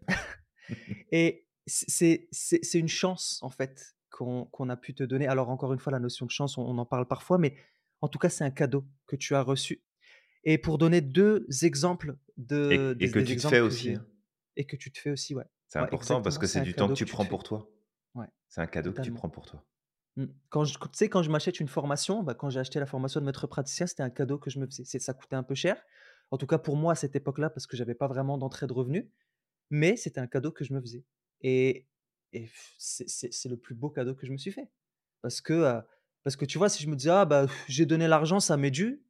[LAUGHS] [LAUGHS] et c'est une chance, en fait, qu'on qu'on a pu te donner. Alors encore une fois, la notion de chance, on on en parle parfois, mais en tout cas, c'est un cadeau que tu as reçu et pour donner 2 exemples de Et et des que des tu te fais aussi, hein. et que tu te fais aussi, ouais. C'est Ouais, important parce exactement, que c'est c'est un du temps que cadeau tu que tu te prends fais. pour toi. Ouais, C'est un cadeau que tu totalement. prends pour toi. Mmh. Quand je tu sais, quand je m'achète une formation, bah, quand j'ai acheté la formation de maître praticien, c'était un cadeau que je me faisais. C'est ça coûtait un peu cher, en tout cas pour moi à cette époque-là, parce que j'avais pas vraiment d'entrée de revenus, mais c'était un cadeau que je me faisais et et pff, c'est c'est c'est le plus beau cadeau que je me suis fait. Parce que, heu, parce que tu vois, si je me disais: «Ah bah, pff, j'ai donné l'argent, ça m'est dû»,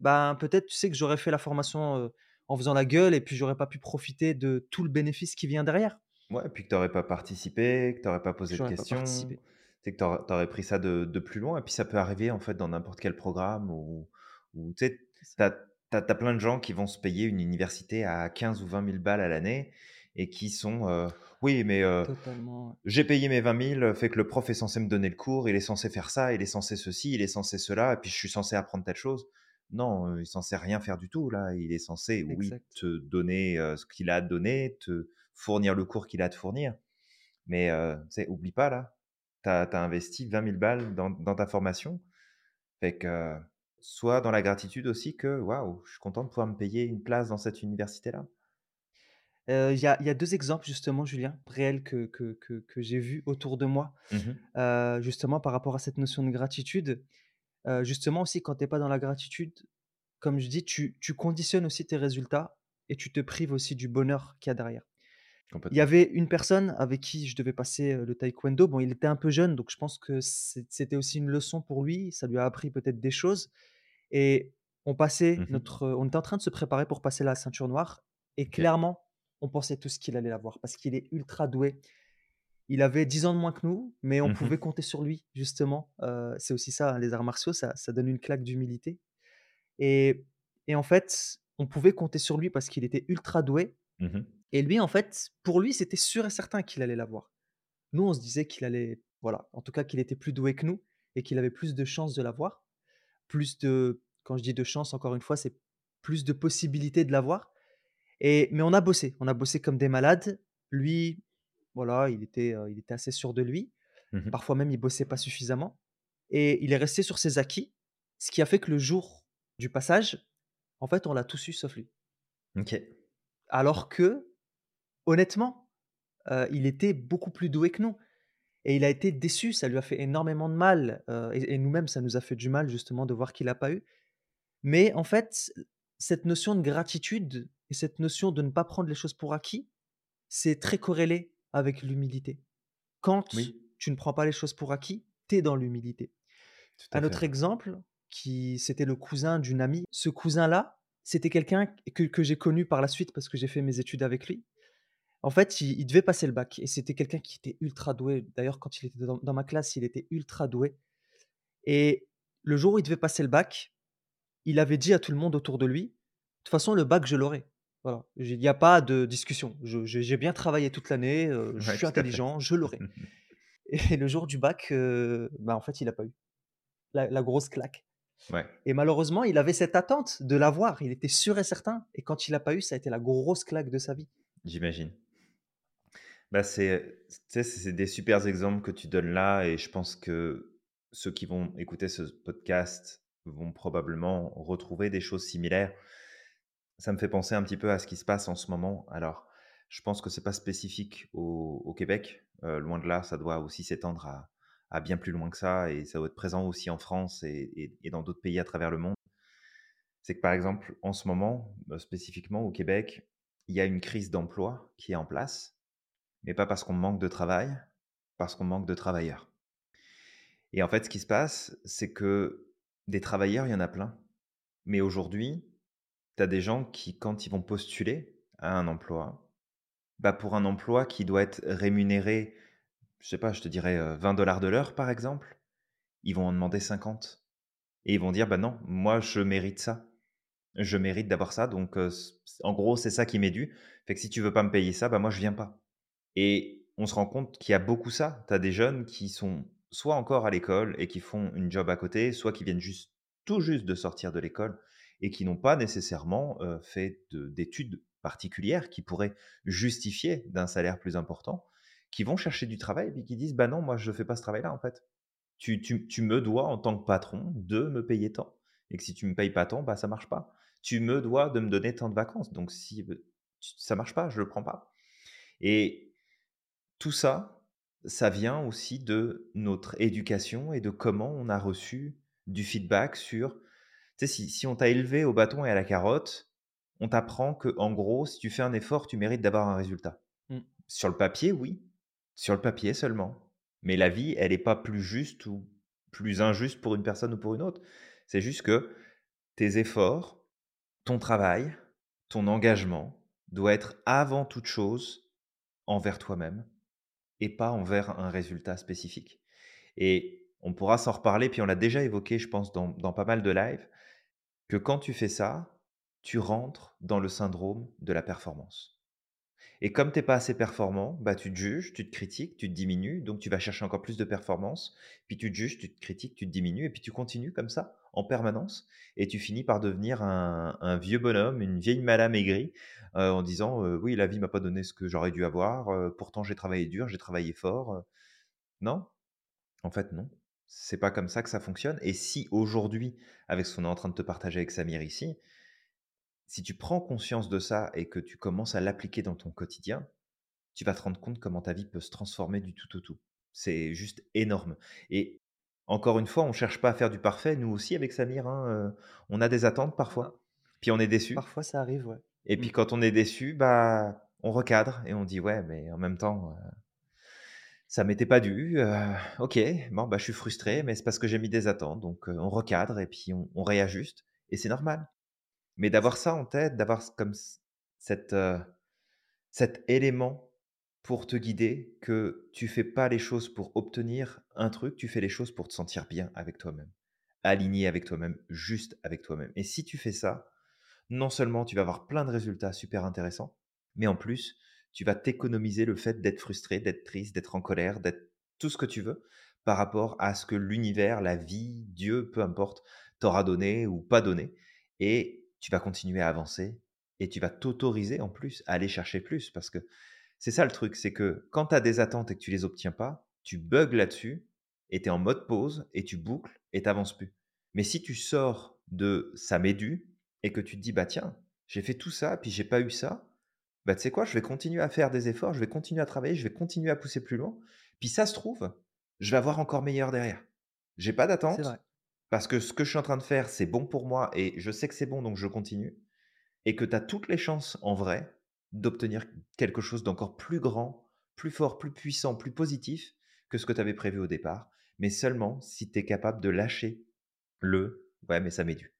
ben, peut-être, tu sais, que j'aurais fait la formation, heu, en faisant la gueule et puis j'aurais pas pu profiter de tout le bénéfice qui vient derrière. Ouais, puis que tu aurais pas participé, que tu aurais pas posé de questions, sais, que tu aurais pris ça de de plus loin et puis ça peut arriver, en fait, dans n'importe quel programme où où tu sais, C'est tu as plein de gens qui vont se payer une université à 15 ou 20 000 balles à l'année et qui sont, heu: «Oui, mais ouais. j'ai payé mes 20 000, fait que le prof est censé me donner le cours, il est censé faire ça, il est censé ceci, il est censé cela et puis je suis censé apprendre telle chose». Non, il est censé rien faire du tout là, il est censé, oui, te donner, ce qu'il a à te donner, te fournir le cours qu'il a à te fournir. Mais sais, oublie pas là, tu as investi 20 000 balles dans dans ta formation. Fait que, sois dans la gratitude aussi que: «Waouh, je suis content de pouvoir me payer une place dans cette université-là». Heu, il y y a 2 exemples justement, Julien, réels que que que que j'ai vus autour de moi, Mmh justement par rapport à cette notion de gratitude. Justement aussi quand tu es pas dans la gratitude, comme je dis, tu tu conditionnes aussi tes résultats et tu te prives aussi du bonheur qu'il y a derrière. Il y avait une personne avec qui je devais passer, le taekwondo. Bon, il était un peu jeune, donc je pense que c'é c'était aussi une leçon pour lui. Ça lui a appris peut-être des choses et on passait Mmh mh. notre, on était en train de se préparer pour passer la ceinture noire et clairement, on pensait tous qu'il allait l'avoir parce qu'il est ultra doué. Il avait 10 ans de moins que nous, mais on Mmh mh. pouvait compter sur lui justement. Heu, c'est aussi ça, hein, les arts martiaux, ça ça donne une claque d'humilité et et en fait, on pouvait compter sur lui parce qu'il était ultra doué Mmh mh. et lui, en fait, pour lui, c'était sûr et certain qu'il allait l'avoir. Nous, on se disait qu'il allait voilà, en tout cas qu'il était plus doué que nous et qu'il avait plus de chances de l'avoir. Plus de quand je dis de chance, encore une fois, c'est plus de possibilités de l'avoir et mais on a bossé, on a bossé comme des malades. Lui, voilà, il était, il était assez sûr de lui. Mmh mh. Parfois même, il bossait pas suffisamment et il est resté sur ses acquis, ce qui a fait que le jour du passage, en fait, on l'a tous eu sauf lui. OK. Alors que, honnêtement, il était beaucoup plus doué que nous et il a été déçu. Ça lui a fait énormément de mal, et et nous-mêmes, ça nous a fait du mal justement de voir qu'il a pas eu. Mais en fait, cette notion de gratitude et cette notion de ne pas prendre les choses pour acquis, c'est très corrélé avec l'humilité. Quand Oui, tu ne prends pas les choses pour acquis, tu es dans l'humilité. Un autre exemple qui c'était le cousin d'une amie. Ce cousin-là, c'était quelqu'un que que j'ai connu par la suite parce que j'ai fait mes études avec lui. En fait, il il devait passer le bac et c'était quelqu'un qui était ultra doué. D'ailleurs, quand il était dans dans ma classe, il était ultra doué et le jour où il devait passer le bac, il avait dit à tout le monde autour de lui: «De toute façon, le bac, je l'aurai». Voilà, il y a pas de discussion. Je j'ai j'ai bien travaillé toute l'année, heu, je Ouais, suis tout à fait. intelligent, je l'aurai [LAUGHS] et le jour du bac, heu, bah, en fait, il a pas eu. La la grosse claque Ouais, et malheureusement, il avait cette attente de l'avoir. Il était sûr et certain et quand il a pas eu, ça a été la grosse claque de sa vie. j'imagine. Bah, c'est tu sais, c'est des supers exemples que tu donnes là et je pense que ceux qui vont écouter ce podcast vont probablement retrouver des choses similaires. Ça me fait penser un petit peu à ce qui se passe en ce moment. Alors, je pense que c'est pas spécifique au Québec, heu, loin de là, ça doit aussi s'étendre à bien plus loin que ça et ça doit être présent aussi en France et dans d'autres pays à travers le monde. C'est que, par exemple, en ce moment, heu, spécifiquement au Québec, il y a une crise d'emploi qui est en place mais pas parce qu'on manque de travail, parce qu'on manque de travailleurs. Et en fait, ce qui se passe, c'est que des travailleurs, il y en a plein. Mais aujourd'hui, tu as des gens qui, quand ils vont postuler à un emploi, bah pour un emploi qui doit être rémunéré, je sais pas, je te dirais euh, 20 dollars de l'heure, par exemple, ils vont en demander 50. Et ils vont dire, bah non, moi, je mérite ça. Je mérite d'avoir ça. Donc, euh, en gros, c'est ça qui m'est dû. Fait que si tu veux pas me payer ça, bah moi, je viens pas. Et on se rend compte qu'il y a beaucoup ça. Tu as des jeunes qui sont soit encore à l'école et qui font une job à côté, soit qui viennent juste tout juste de sortir de l'école et qui n'ont pas nécessairement, fait de d'études particulières qui pourraient justifier d'un salaire plus important, qui vont chercher du travail et puis qui disent: «Bah non, moi je fais pas ce travail-là en fait. Tu me dois en tant que patron de me payer tant et que si tu me payes pas tant, bah ça marche pas. Tu me dois de me donner tant de vacances, donc si, ça marche pas, je le prends pas» et tout ça, ça vient aussi de notre éducation et de comment on a reçu du feedback sur sais, si si on t'a élevé au bâton et à la carotte, on t'apprend que en gros, si tu fais un effort, tu mérites d'avoir un résultat. Mmh, Sur le papier, oui, sur le papier seulement. Mais la vie, elle est pas plus juste ou plus injuste pour une personne ou pour une autre. C'est juste que tes efforts, ton travail, ton engagement doit être avant toute chose envers toi-même et pas envers un résultat spécifique. Et on pourra s'en reparler, puis on l'a déjà évoqué, je pense, dans, dans pas mal de lives, que quand tu fais ça, tu rentres dans le syndrome de la performance. Et comme tu es pas assez performant, bah, tu te juges, tu te critiques, tu te diminues, donc tu vas chercher encore plus de performance, puis tu te juges, tu te critiques, tu te diminues, et puis tu continues comme ça en permanence, et tu finis par devenir un, vieux bonhomme, une vieille madame aigrie, euh, en disant euh, oui, la vie m'a pas donné ce que j'aurais dû avoir, euh, pourtant j'ai travaillé dur, j'ai travaillé fort. Non, en fait non, c'est pas comme ça que ça fonctionne. Et si aujourd'hui, avec ce qu'on est en train de te partager avec Samir ici, si tu prends conscience de ça et que tu commences à l'appliquer dans ton quotidien, tu vas te rendre compte comment ta vie peut se transformer du tout au tout. C'est juste énorme. Et encore une fois, on cherche pas à faire du parfait. Nous aussi, avec Samir, hein, euh, on a des attentes ah, parfois. Puis on est déçu. parfois ça arrive, ouais. Et Mmh, puis quand on est déçu, bah, on recadre et on dit ouais, mais en même temps, euh, ça m'était pas dû. ok, bon, bah, je suis frustré, mais c'est parce que j'ai mis des attentes. Donc on recadre et puis on, réajuste. Et c'est normal. Mais d'avoir ça en tête, d'avoir comme cet élément pour te guider que tu fais pas les choses pour obtenir un truc, tu fais les choses pour te sentir bien avec toi-même, aligné avec toi-même, juste avec toi-même. Et si tu fais ça, non seulement tu vas avoir plein de résultats super intéressants, mais en plus, tu vas t'économiser le fait d'être frustré, d'être triste, d'être en colère, d'être tout ce que tu veux par rapport à ce que l'univers, la vie, Dieu, peu importe, t'aura donné ou pas donné. Et tu vas continuer à avancer et tu vas t'autoriser en plus à aller chercher plus parce que c'est ça le truc, c'est que quand tu as des attentes et que tu les obtiens pas, tu bugs là-dessus et tu es en mode pause et tu boucles et tu plus. Mais si tu sors de ça m'est dû et que tu te dis bah tiens, j'ai fait tout ça puis j'ai pas eu ça, bah tu sais quoi, je vais continuer à faire des efforts, je vais continuer à travailler, je vais continuer à pousser plus loin. Puis ça se trouve, je vais avoir encore meilleur derrière. J'ai pas d'attente parce que ce que je suis en train de faire, c'est bon pour moi et je sais que c'est bon donc je continue et que tu as toutes les chances en vrai d'obtenir quelque chose d'encore plus grand, plus fort, plus puissant, plus positif que ce que tu avais prévu au départ, mais seulement si tu es capable de lâcher le ouais, mais ça m'est dû.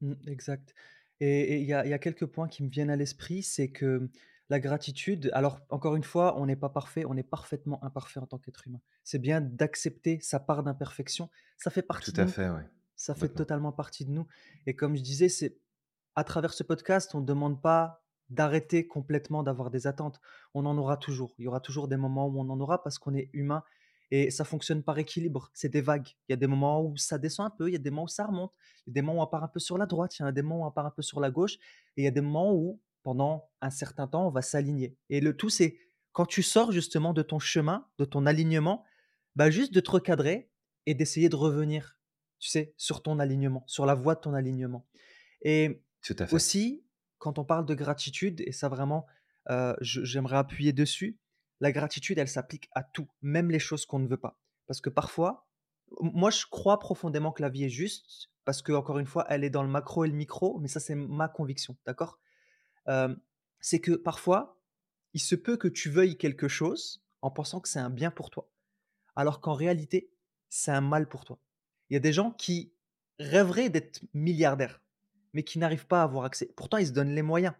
Mmh, exact et il y a il y a quelques points qui me viennent à l'esprit, c'est que la gratitude alors encore une fois, on n'est pas parfait, on est parfaitement imparfait en tant qu'être humain. C'est bien d'accepter sa part d'imperfection, ça fait Tout partie de à nous, fait, ouais, ça fait totalement partie de nous et comme je disais, c'est à travers ce podcast, on ne demande pas d'arrêter complètement d'avoir des attentes. On en aura toujours. Il y aura toujours des moments où on en aura parce qu'on est humain et ça fonctionne par équilibre. C'est des vagues. Il y a des moments où ça descend un peu, il y a des moments où ça remonte, il y a des moments où on part un peu sur la droite, il y a des moments où on part un peu sur la gauche et il y a des moments où, pendant un certain temps, on va s'aligner. Et le tout, c'est quand tu sors justement de ton chemin, de ton alignement, bah juste de te recadrer et d'essayer de revenir, tu sais, sur ton alignement, sur la voie de ton alignement. Et Tout à fait. aussi, quand on parle de gratitude, et ça vraiment, euh, j'aimerais appuyer dessus, la gratitude, elle s'applique à tout, même les choses qu'on ne veut pas. Parce que parfois, moi, je crois profondément que la vie est juste, parce que, encore une fois, elle est dans le macro et le micro, mais ça, c'est ma conviction, d'accord? C'est que parfois, il se peut que tu veuilles quelque chose en pensant que c'est un bien pour toi alors qu'en réalité, c'est un mal pour toi. Il y a des gens qui rêveraient d'être milliardaires, mais qui n'arrivent pas à avoir accès. Pourtant, ils se donnent les moyens.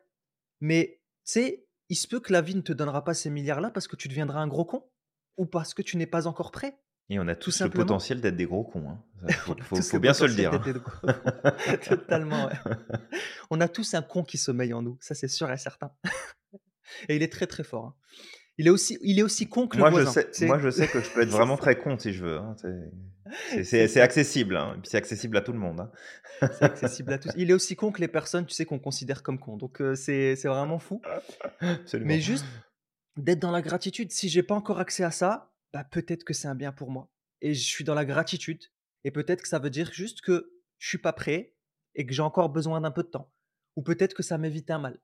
Mais tu sais, il se peut que la vie ne te donnera pas ces milliards-là parce que tu deviendras un gros con ou parce que tu n'es pas encore prêt, Et on a tous le potentiel d'être des gros cons, hein. Ça, [LAUGHS] faut bien se le dire, hein. [LAUGHS] Totalement, ouais. [LAUGHS] On a tous un con qui sommeille en nous, ça c'est sûr et certain. Et il est très très fort. hein. Il est aussi, il est aussi con que le Moi, je voisin. sais moi, je sais que je peux être vraiment [LAUGHS] très con si je veux, hein, c'est accessible, hein, c'est accessible à tout le monde, hein. C'est [LAUGHS] accessible à tous. Il est aussi con que les personnes, tu sais, qu'on considère comme cons. Donc, heu, c'est vraiment fou. Mais juste d'être dans la gratitude. Si j'ai pas encore accès à ça, bah, peut-être que c'est un bien pour moi et je suis dans la gratitude et peut-être que ça veut dire juste que je suis pas prêt et que j'ai encore besoin d'un peu de temps ou peut-être que ça m'évite un mal.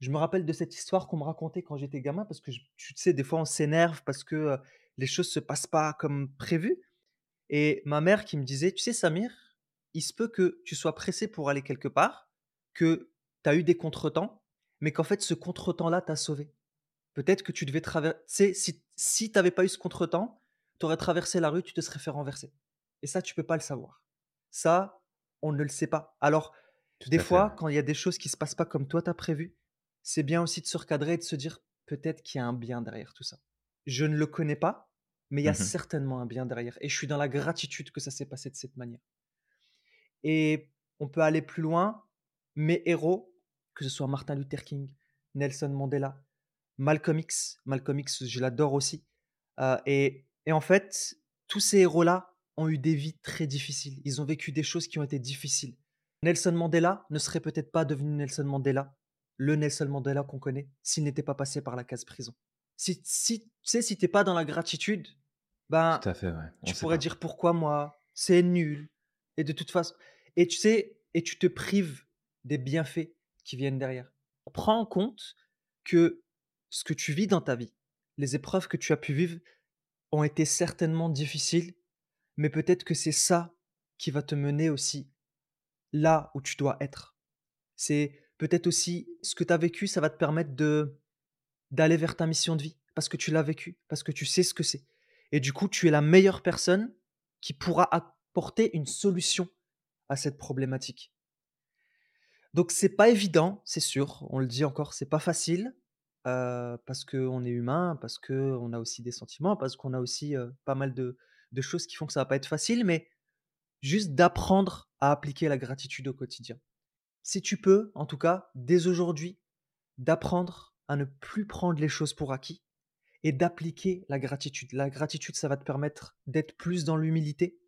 Je me rappelle de cette histoire qu'on me racontait quand j'étais gamin parce que je tu sais, des fois, on s'énerve parce que, les choses se passent pas comme prévu et ma mère qui me disait: «Tu sais Samir, il se peut que tu sois pressé pour aller quelque part, que tu as eu des contretemps, mais qu'en fait ce contretemps-là t'a sauvé. Peut-être que tu devais traverser si si tu avais pas eu ce contretemps, tu aurais traversé la rue, tu te serais fait renverser et ça, tu peux pas le savoir. Ça, on ne le sait pas. Alors, Tout des à fait, fois, quand il y a des choses qui se passent pas comme toi tu as prévu, c'est bien aussi de se recadrer et de se dire: «Peut-être qu'il y a un bien derrière tout ça. Je ne le connais pas, mais il y a Mmh mh. certainement un bien derrière et je suis dans la gratitude que ça s'est passé de cette manière». Et on peut aller plus loin. Mes héros, que ce soit Martin Luther King, Nelson Mandela, Malcolm X. Malcolm X, je l'adore aussi. Heu et et en fait, tous ces héros-là ont eu des vies très difficiles. Ils ont vécu des choses qui ont été difficiles. Nelson Mandela ne serait peut-être pas devenu Nelson Mandela, le Nelson Mandela qu'on connaît, s'il n'était pas passé par la case prison. Si si tu sais, si tu es pas dans la gratitude, ben, Tout à fait, ouais, on tu pourrais pas. dire: «Pourquoi moi? C'est nul» et de toute façon et tu sais et tu te prives des bienfaits qui viennent derrière. Prends en compte que ce que tu vis dans ta vie, les épreuves que tu as pu vivre ont été certainement difficiles, mais peut-être que c'est ça qui va te mener aussi là où tu dois être. C'est peut-être aussi ce que tu as vécu, ça va te permettre de d'aller vers ta mission de vie parce que tu l'as vécu, parce que tu sais ce que c'est. Et du coup, tu es la meilleure personne qui pourra apporter une solution à cette problématique. Donc c'est pas évident, c'est sûr, on le dit encore, c'est pas facile, heu, parce qu'on est humain, parce qu'on a aussi des sentiments, parce qu'on a aussi, heu, pas mal de de choses qui font que ça va pas être facile, mais juste d'apprendre à appliquer la gratitude au quotidien. Si tu peux, en tout cas, dès aujourd'hui, d'apprendre à ne plus prendre les choses pour acquis et d'appliquer la gratitude. La gratitude, ça va te permettre d'être plus dans l'humilité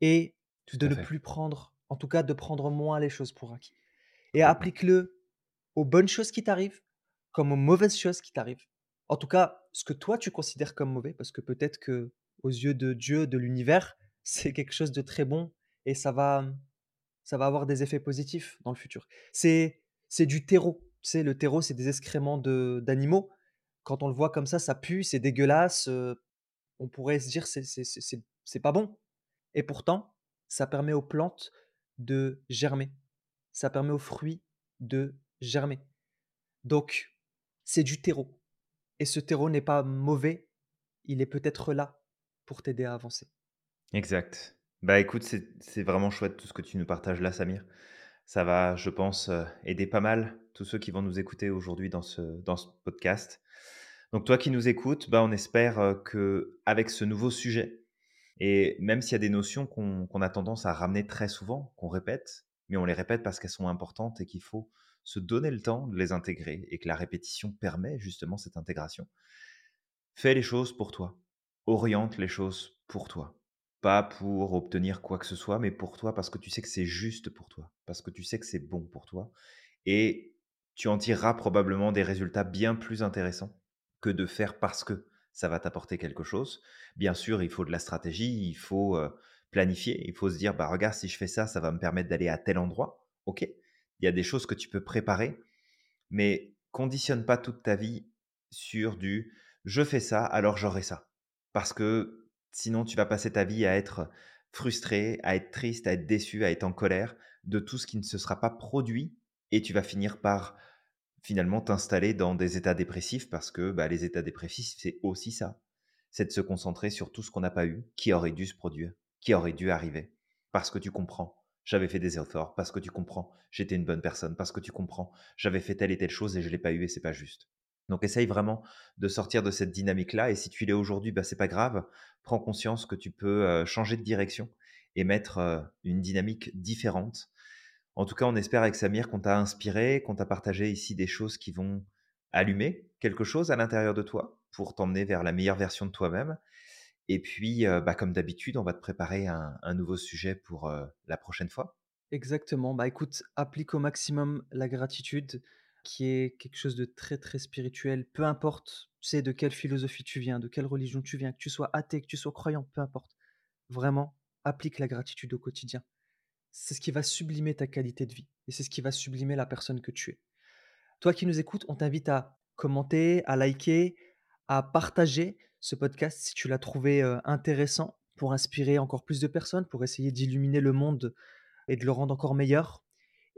et de ne fait, plus prendre, en tout cas de prendre moins les choses pour acquis. Et applique-le aux bonnes choses qui t'arrivent comme aux mauvaises choses qui t'arrivent. En tout cas, ce que toi tu considères comme mauvais, parce que peut-être que aux yeux de Dieu, de l'univers, [LAUGHS] c'est quelque chose de très bon et ça va, ça va avoir des effets positifs dans le futur. C'est c'est du terreau. Sais, le terreau, c'est des excréments de d'animaux. Quand on le voit comme ça, ça pue, c'est dégueulasse, heu, on pourrait se dire: «C'est c'est c'est c'est c'est pas bon» et pourtant, ça permet aux plantes de germer. Ça permet aux fruits de germer. Donc, c'est du terreau et ce terreau n'est pas mauvais, il est peut-être là pour t'aider à avancer. Exact. Bah, écoute, c'est vraiment chouette tout ce que tu nous partages là, Samir. Ça va, je pense, heu, aider pas mal tous ceux qui vont nous écouter aujourd'hui dans ce dans ce podcast. Donc toi qui nous écoutes, bah, on espère, heu, qu'avec ce nouveau sujet et même s'il y a des notions qu'on qu'on a tendance à ramener très souvent, qu'on répète, mais on les répète parce qu'elles sont importantes et qu'il faut se donner le temps de les intégrer et que la répétition permet justement cette intégration. Fais les choses pour toi. Oriente les choses pour toi. Pas pour obtenir quoi que ce soit, mais pour toi parce que tu sais que c'est juste pour toi, parce que tu sais que c'est bon pour toi et tu en tireras probablement des résultats bien plus intéressants que de faire parce que ça va t'apporter quelque chose. Bien sûr, il faut de la stratégie, il faut planifier, il faut se dire, bah regarde, si je fais ça, ça va me permettre d'aller à tel endroit. Ok, il y a des choses que tu peux préparer, mais conditionne pas toute ta vie sur du je fais ça, alors j'aurai ça. Parce que sinon, tu vas passer ta vie à être frustré, à être triste, à être déçu, à être en colère de tout ce qui ne se sera pas produit et tu vas finir par finalement t'installer dans des états dépressifs parce que bah, les états dépressifs, c'est aussi ça. C'est de se concentrer sur tout ce qu'on n'a pas eu, qui aurait dû se produire, qui aurait dû arriver. Parce que tu comprends, j'avais fait des efforts, parce que tu comprends, j'étais une bonne personne, parce que tu comprends, j'avais fait telle et telle chose et je ne l'ai pas eu et c'est pas juste. Donc essaye vraiment de sortir de cette dynamique-là et si tu l'es aujourd'hui, bah, c'est pas grave. Prends conscience que tu peux changer de direction et mettre une dynamique différente en tout cas, on espère avec Samir qu'on t'a inspiré, qu'on t'a partagé ici des choses qui vont allumer quelque chose à l'intérieur de toi pour t'emmener vers la meilleure version de toi-même. Et puis, bah, comme d'habitude, on va te préparer un, nouveau sujet pour la prochaine fois. Exactement. Bah écoute, applique au maximum la gratitude, qui est quelque chose de très très spirituel. Peu importe, tu sais, de quelle philosophie tu viens, de quelle religion tu viens, que tu sois athée, que tu sois croyant, peu importe. Vraiment, applique la gratitude au quotidien c'est ce qui va sublimer ta qualité de vie et c'est ce qui va sublimer la personne que tu es. Toi qui nous écoutes, on t'invite à commenter, à liker, à partager ce podcast si tu l'as trouvé euh, intéressant pour inspirer encore plus de personnes, pour essayer d'illuminer le monde et de le rendre encore meilleur.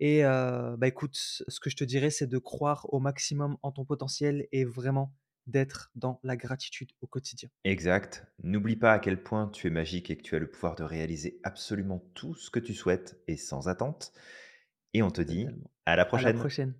Et euh, bah écoute, ce que je te dirais, c'est de croire au maximum en ton potentiel et vraiment d'être dans la gratitude au quotidien. Exact. N'oublie pas à quel point tu es magique et que tu as le pouvoir de réaliser absolument tout ce que tu souhaites et sans attente. Et on te dit Totalement. à la À la prochaine. prochaine.